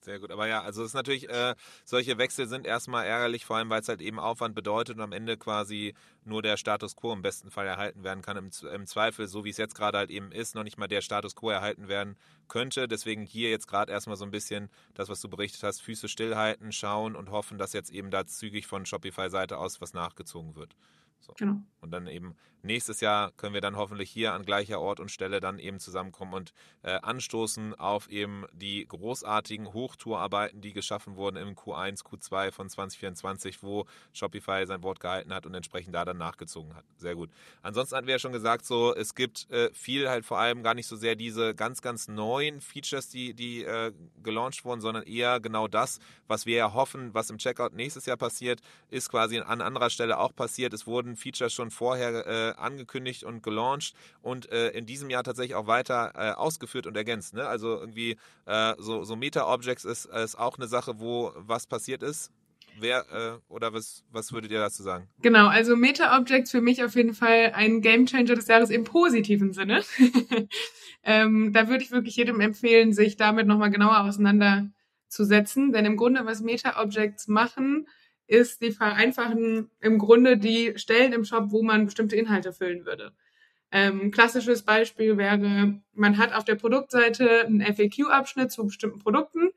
Sehr gut, aber ja, also es ist natürlich, äh, solche Wechsel sind erstmal ärgerlich, vor allem weil es halt eben Aufwand bedeutet und am Ende quasi nur der Status quo im besten Fall erhalten werden kann. Im, im Zweifel, so wie es jetzt gerade halt eben ist, noch nicht mal der Status quo erhalten werden könnte. Deswegen hier jetzt gerade erstmal so ein bisschen das, was du berichtet hast, Füße stillhalten, schauen und hoffen, dass jetzt eben da zügig von Shopify-Seite aus was nachgezogen wird. So. Genau. Und dann eben nächstes Jahr können wir dann hoffentlich hier an gleicher Ort und Stelle dann eben zusammenkommen und äh, anstoßen auf eben die großartigen Hochtourarbeiten, die geschaffen wurden im Q1, Q2 von 2024, wo Shopify sein Wort gehalten hat und entsprechend da dann nachgezogen hat. Sehr gut. Ansonsten hatten wir ja schon gesagt, so es gibt äh, viel halt vor allem gar nicht so sehr diese ganz, ganz neuen Features, die, die äh, gelauncht wurden, sondern eher genau das, was wir ja hoffen, was im Checkout nächstes Jahr passiert, ist quasi an anderer Stelle auch passiert. Es wurden Features schon vorher äh, angekündigt und gelauncht und äh, in diesem Jahr tatsächlich auch weiter äh, ausgeführt und ergänzt. Ne? Also irgendwie äh, so, so Meta-Objects ist, ist auch eine Sache, wo was passiert ist. Wer äh, oder was, was würdet ihr dazu sagen? Genau, also Meta-Objects für mich auf jeden Fall ein Gamechanger des Jahres im positiven Sinne. ähm, da würde ich wirklich jedem empfehlen, sich damit nochmal genauer auseinanderzusetzen. Denn im Grunde, was Meta-Objects machen, ist, die vereinfachen im Grunde die Stellen im Shop, wo man bestimmte Inhalte füllen würde. Ähm, klassisches Beispiel wäre, man hat auf der Produktseite einen FAQ-Abschnitt zu bestimmten Produkten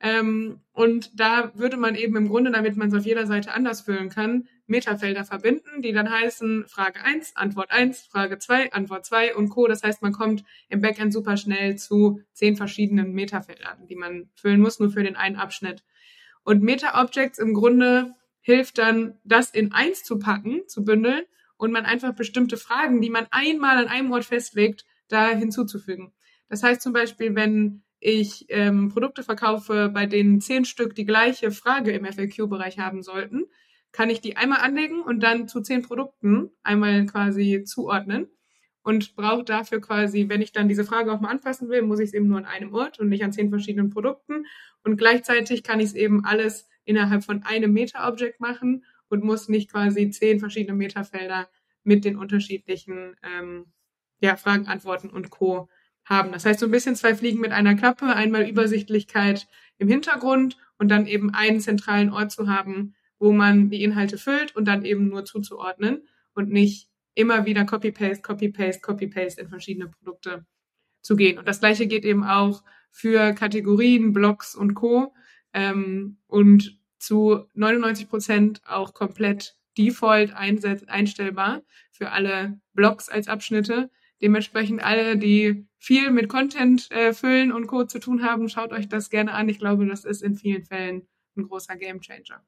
ähm, und da würde man eben im Grunde, damit man es auf jeder Seite anders füllen kann, Metafelder verbinden, die dann heißen Frage 1, Antwort 1, Frage 2, Antwort 2 und Co. Das heißt, man kommt im Backend super schnell zu zehn verschiedenen Metafeldern, die man füllen muss, nur für den einen Abschnitt. Und Meta-Objects im Grunde hilft dann, das in eins zu packen, zu bündeln und man einfach bestimmte Fragen, die man einmal an einem Ort festlegt, da hinzuzufügen. Das heißt zum Beispiel, wenn ich ähm, Produkte verkaufe, bei denen zehn Stück die gleiche Frage im FAQ-Bereich haben sollten, kann ich die einmal anlegen und dann zu zehn Produkten einmal quasi zuordnen und brauche dafür quasi, wenn ich dann diese Frage auch mal anpassen will, muss ich es eben nur an einem Ort und nicht an zehn verschiedenen Produkten. Und gleichzeitig kann ich es eben alles innerhalb von einem Meta-Object machen und muss nicht quasi zehn verschiedene Metafelder mit den unterschiedlichen ähm, ja, Fragen, Antworten und Co. haben. Das heißt, so ein bisschen zwei Fliegen mit einer Klappe, einmal Übersichtlichkeit im Hintergrund und dann eben einen zentralen Ort zu haben, wo man die Inhalte füllt und dann eben nur zuzuordnen und nicht immer wieder Copy-Paste, Copy-Paste, Copy-Paste in verschiedene Produkte zu gehen. Und das gleiche geht eben auch für Kategorien, Blogs und Co. Ähm, und zu 99 Prozent auch komplett default einstellbar für alle Blogs als Abschnitte. Dementsprechend alle, die viel mit Content äh, füllen und Co. zu tun haben, schaut euch das gerne an. Ich glaube, das ist in vielen Fällen ein großer Gamechanger.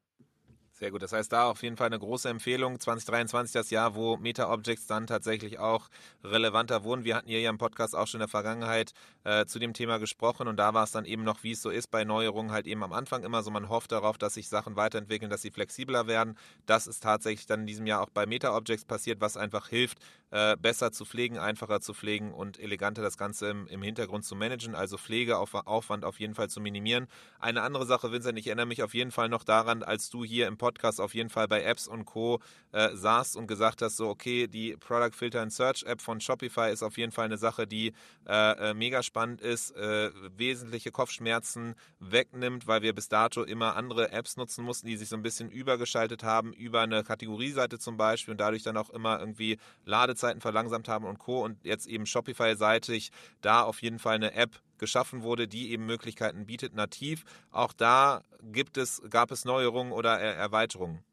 Sehr gut. Das heißt, da auf jeden Fall eine große Empfehlung. 2023 das Jahr, wo Meta-Objects dann tatsächlich auch relevanter wurden. Wir hatten hier ja im Podcast auch schon in der Vergangenheit äh, zu dem Thema gesprochen und da war es dann eben noch, wie es so ist bei Neuerungen, halt eben am Anfang immer so, man hofft darauf, dass sich Sachen weiterentwickeln, dass sie flexibler werden. Das ist tatsächlich dann in diesem Jahr auch bei Meta-Objects passiert, was einfach hilft, äh, besser zu pflegen, einfacher zu pflegen und eleganter das Ganze im, im Hintergrund zu managen. Also Pflegeaufwand auf jeden Fall zu minimieren. Eine andere Sache, Vincent, ich erinnere mich auf jeden Fall noch daran, als du hier im Podcast Podcast auf jeden Fall bei Apps und Co. Äh, saßt und gesagt hast, so okay, die Product Filter and Search App von Shopify ist auf jeden Fall eine Sache, die äh, äh, mega spannend ist, äh, wesentliche Kopfschmerzen wegnimmt, weil wir bis dato immer andere Apps nutzen mussten, die sich so ein bisschen übergeschaltet haben über eine Kategorieseite zum Beispiel und dadurch dann auch immer irgendwie Ladezeiten verlangsamt haben und Co. Und jetzt eben Shopify-seitig da auf jeden Fall eine App geschaffen wurde, die eben Möglichkeiten bietet, nativ. Auch da gibt es, gab es Neuerungen oder er Erweiterungen.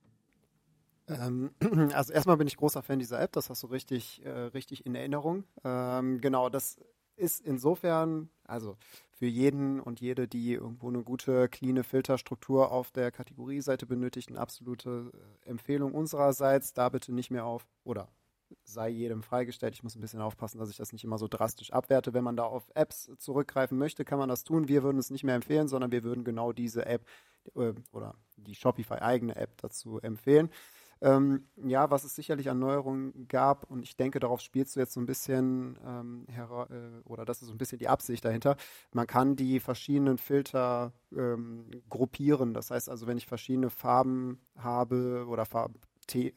Ähm, also erstmal bin ich großer Fan dieser App, das hast du richtig, äh, richtig in Erinnerung. Ähm, genau, das ist insofern, also für jeden und jede, die irgendwo eine gute, cleane Filterstruktur auf der Kategorieseite benötigt, eine absolute äh, Empfehlung unsererseits. Da bitte nicht mehr auf, oder sei jedem freigestellt. Ich muss ein bisschen aufpassen, dass ich das nicht immer so drastisch abwerte. Wenn man da auf Apps zurückgreifen möchte, kann man das tun. Wir würden es nicht mehr empfehlen, sondern wir würden genau diese App äh, oder die Shopify-eigene App dazu empfehlen. Ähm, ja, was es sicherlich an Neuerungen gab, und ich denke, darauf spielst du jetzt so ein bisschen ähm, äh, oder das ist so ein bisschen die Absicht dahinter. Man kann die verschiedenen Filter ähm, gruppieren. Das heißt also, wenn ich verschiedene Farben habe oder Farb, äh,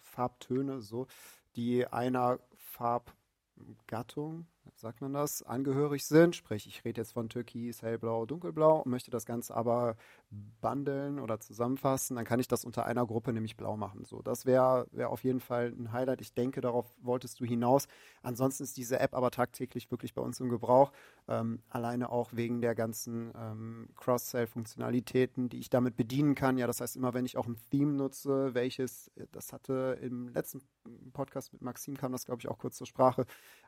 Farbtöne, so, die einer Farbgattung sagt man das, angehörig sind. Sprich, ich rede jetzt von Türkis, Hellblau, Dunkelblau und möchte das Ganze aber bundeln oder zusammenfassen, dann kann ich das unter einer Gruppe nämlich blau machen. So, das wäre wär auf jeden Fall ein Highlight. Ich denke, darauf wolltest du hinaus. Ansonsten ist diese App aber tagtäglich wirklich bei uns im Gebrauch. Ähm, alleine auch wegen der ganzen ähm, Cross-Sell-Funktionalitäten, die ich damit bedienen kann. Ja, das heißt, immer wenn ich auch ein Theme nutze, welches, das hatte im letzten Podcast mit Maxim kam das, glaube ich, auch kurz zur Sprache.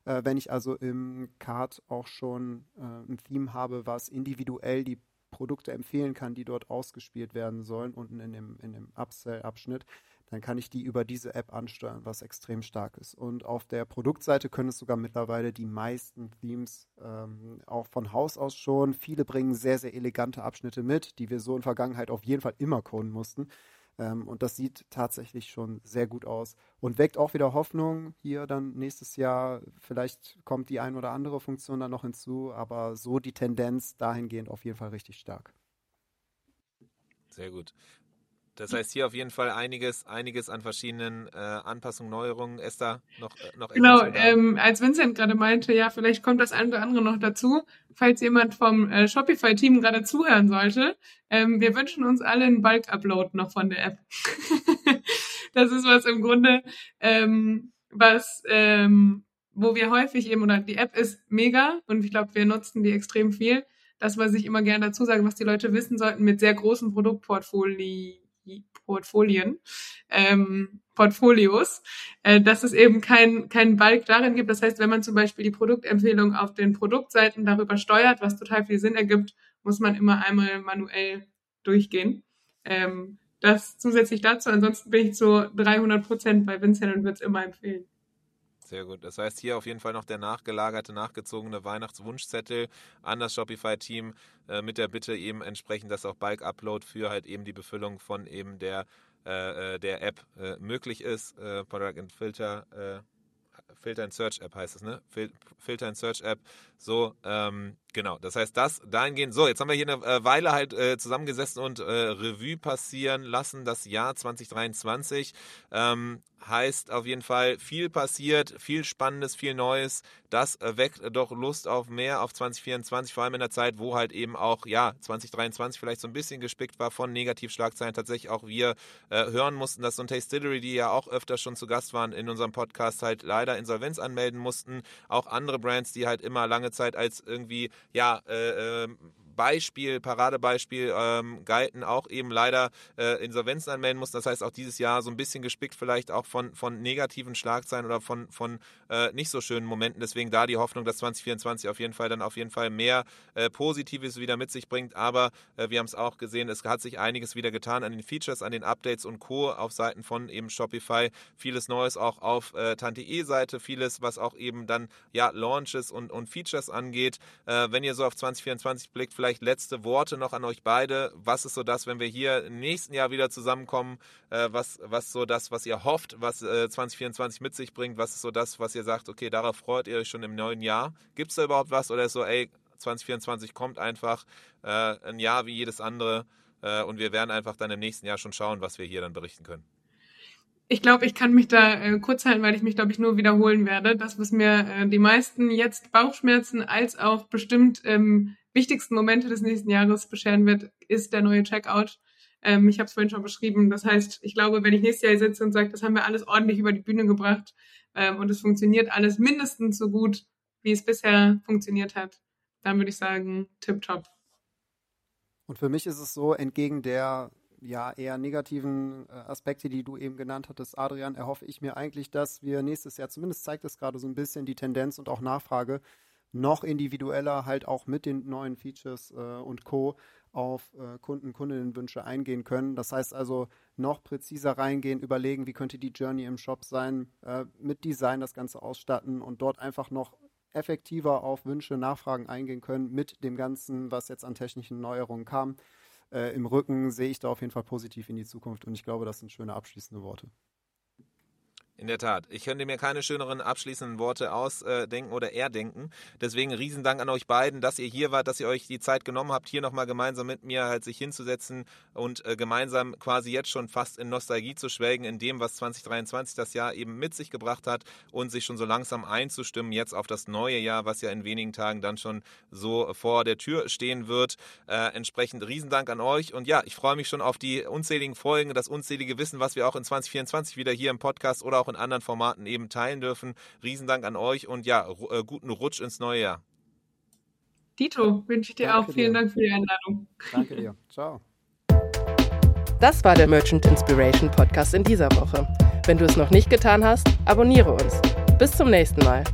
Äh, wenn ich also im Card auch schon äh, ein Theme habe, was individuell die Produkte empfehlen kann, die dort ausgespielt werden sollen, unten in dem, in dem Upsell-Abschnitt, dann kann ich die über diese App ansteuern, was extrem stark ist. Und auf der Produktseite können es sogar mittlerweile die meisten Themes ähm, auch von Haus aus schon. Viele bringen sehr, sehr elegante Abschnitte mit, die wir so in Vergangenheit auf jeden Fall immer coden mussten. Ähm, und das sieht tatsächlich schon sehr gut aus und weckt auch wieder Hoffnung. Hier dann nächstes Jahr, vielleicht kommt die ein oder andere Funktion dann noch hinzu, aber so die Tendenz dahingehend auf jeden Fall richtig stark. Sehr gut. Das heißt hier auf jeden Fall einiges, einiges an verschiedenen äh, Anpassungen, Neuerungen. Esther, noch, äh, noch Genau, ähm, als Vincent gerade meinte, ja, vielleicht kommt das eine oder andere noch dazu. Falls jemand vom äh, Shopify-Team gerade zuhören sollte, ähm, wir wünschen uns alle einen Bulk-Upload noch von der App. das ist was im Grunde, ähm, was, ähm, wo wir häufig eben, oder die App ist mega und ich glaube, wir nutzen die extrem viel. Das, was ich immer gerne dazu sage, was die Leute wissen sollten mit sehr großen Produktportfolien Portfolien, ähm, Portfolios, äh, dass es eben kein, kein Bulk darin gibt. Das heißt, wenn man zum Beispiel die Produktempfehlung auf den Produktseiten darüber steuert, was total viel Sinn ergibt, muss man immer einmal manuell durchgehen. Ähm, das zusätzlich dazu. Ansonsten bin ich zu 300 Prozent bei Vincent und würde es immer empfehlen. Sehr gut. Das heißt, hier auf jeden Fall noch der nachgelagerte, nachgezogene Weihnachtswunschzettel an das Shopify-Team äh, mit der Bitte eben entsprechend, dass auch Bulk-Upload für halt eben die Befüllung von eben der, äh, äh der App äh, möglich ist. Äh, Product and Filter, äh, Filter and Search App heißt es, ne? Fil Filter and Search App. So, ähm, Genau, das heißt, das dahingehend. So, jetzt haben wir hier eine Weile halt äh, zusammengesessen und äh, Revue passieren lassen, das Jahr 2023. Ähm, heißt auf jeden Fall viel passiert, viel Spannendes, viel Neues. Das weckt doch Lust auf mehr, auf 2024, vor allem in der Zeit, wo halt eben auch, ja, 2023 vielleicht so ein bisschen gespickt war von Negativschlagzeilen. Tatsächlich auch wir äh, hören mussten, dass so ein Tastillery, die ja auch öfter schon zu Gast waren in unserem Podcast, halt leider Insolvenz anmelden mussten. Auch andere Brands, die halt immer lange Zeit als irgendwie, ja, äh, äh Beispiel, Paradebeispiel ähm, galten, auch eben leider äh, Insolvenzen anmelden mussten. Das heißt auch dieses Jahr so ein bisschen gespickt vielleicht auch von, von negativen Schlagzeilen oder von, von äh, nicht so schönen Momenten. Deswegen da die Hoffnung, dass 2024 auf jeden Fall dann auf jeden Fall mehr äh, Positives wieder mit sich bringt. Aber äh, wir haben es auch gesehen, es hat sich einiges wieder getan an den Features, an den Updates und Co. auf Seiten von eben Shopify. Vieles Neues auch auf äh, Tante E-Seite, vieles, was auch eben dann ja Launches und, und Features angeht. Äh, wenn ihr so auf 2024 blickt, vielleicht vielleicht letzte Worte noch an euch beide. Was ist so das, wenn wir hier im nächsten Jahr wieder zusammenkommen? Äh, was, was so das, was ihr hofft, was äh, 2024 mit sich bringt? Was ist so das, was ihr sagt, okay, darauf freut ihr euch schon im neuen Jahr? Gibt es da überhaupt was oder ist so, ey, 2024 kommt einfach äh, ein Jahr wie jedes andere äh, und wir werden einfach dann im nächsten Jahr schon schauen, was wir hier dann berichten können? Ich glaube, ich kann mich da äh, kurz halten, weil ich mich, glaube ich, nur wiederholen werde. Das, was mir äh, die meisten jetzt Bauchschmerzen als auch bestimmt ähm, wichtigsten Momente des nächsten Jahres bescheren wird, ist der neue Checkout. Ähm, ich habe es vorhin schon beschrieben. Das heißt, ich glaube, wenn ich nächstes Jahr sitze und sage, das haben wir alles ordentlich über die Bühne gebracht ähm, und es funktioniert alles mindestens so gut, wie es bisher funktioniert hat, dann würde ich sagen, tipptopp. Und für mich ist es so, entgegen der ja eher negativen äh, Aspekte, die du eben genannt hattest, Adrian, erhoffe ich mir eigentlich, dass wir nächstes Jahr, zumindest zeigt es gerade so ein bisschen die Tendenz und auch Nachfrage, noch individueller halt auch mit den neuen Features äh, und Co. auf äh, Kunden, Kundinnenwünsche eingehen können. Das heißt also noch präziser reingehen, überlegen, wie könnte die Journey im Shop sein, äh, mit Design das Ganze ausstatten und dort einfach noch effektiver auf Wünsche, Nachfragen eingehen können mit dem Ganzen, was jetzt an technischen Neuerungen kam. Äh, Im Rücken sehe ich da auf jeden Fall positiv in die Zukunft und ich glaube, das sind schöne abschließende Worte. In der Tat. Ich könnte mir keine schöneren abschließenden Worte ausdenken oder erdenken. Deswegen Riesendank an euch beiden, dass ihr hier wart, dass ihr euch die Zeit genommen habt, hier nochmal gemeinsam mit mir halt sich hinzusetzen und äh, gemeinsam quasi jetzt schon fast in Nostalgie zu schwelgen, in dem, was 2023 das Jahr eben mit sich gebracht hat und sich schon so langsam einzustimmen jetzt auf das neue Jahr, was ja in wenigen Tagen dann schon so vor der Tür stehen wird. Äh, entsprechend Riesendank an euch und ja, ich freue mich schon auf die unzähligen Folgen, das unzählige Wissen, was wir auch in 2024 wieder hier im Podcast oder auch auch in anderen Formaten eben teilen dürfen. Riesendank an euch und ja, äh, guten Rutsch ins neue Jahr. Dito, wünsche ich dir Danke auch. Vielen dir. Dank für die Einladung. Danke dir. Ciao. Das war der Merchant Inspiration Podcast in dieser Woche. Wenn du es noch nicht getan hast, abonniere uns. Bis zum nächsten Mal.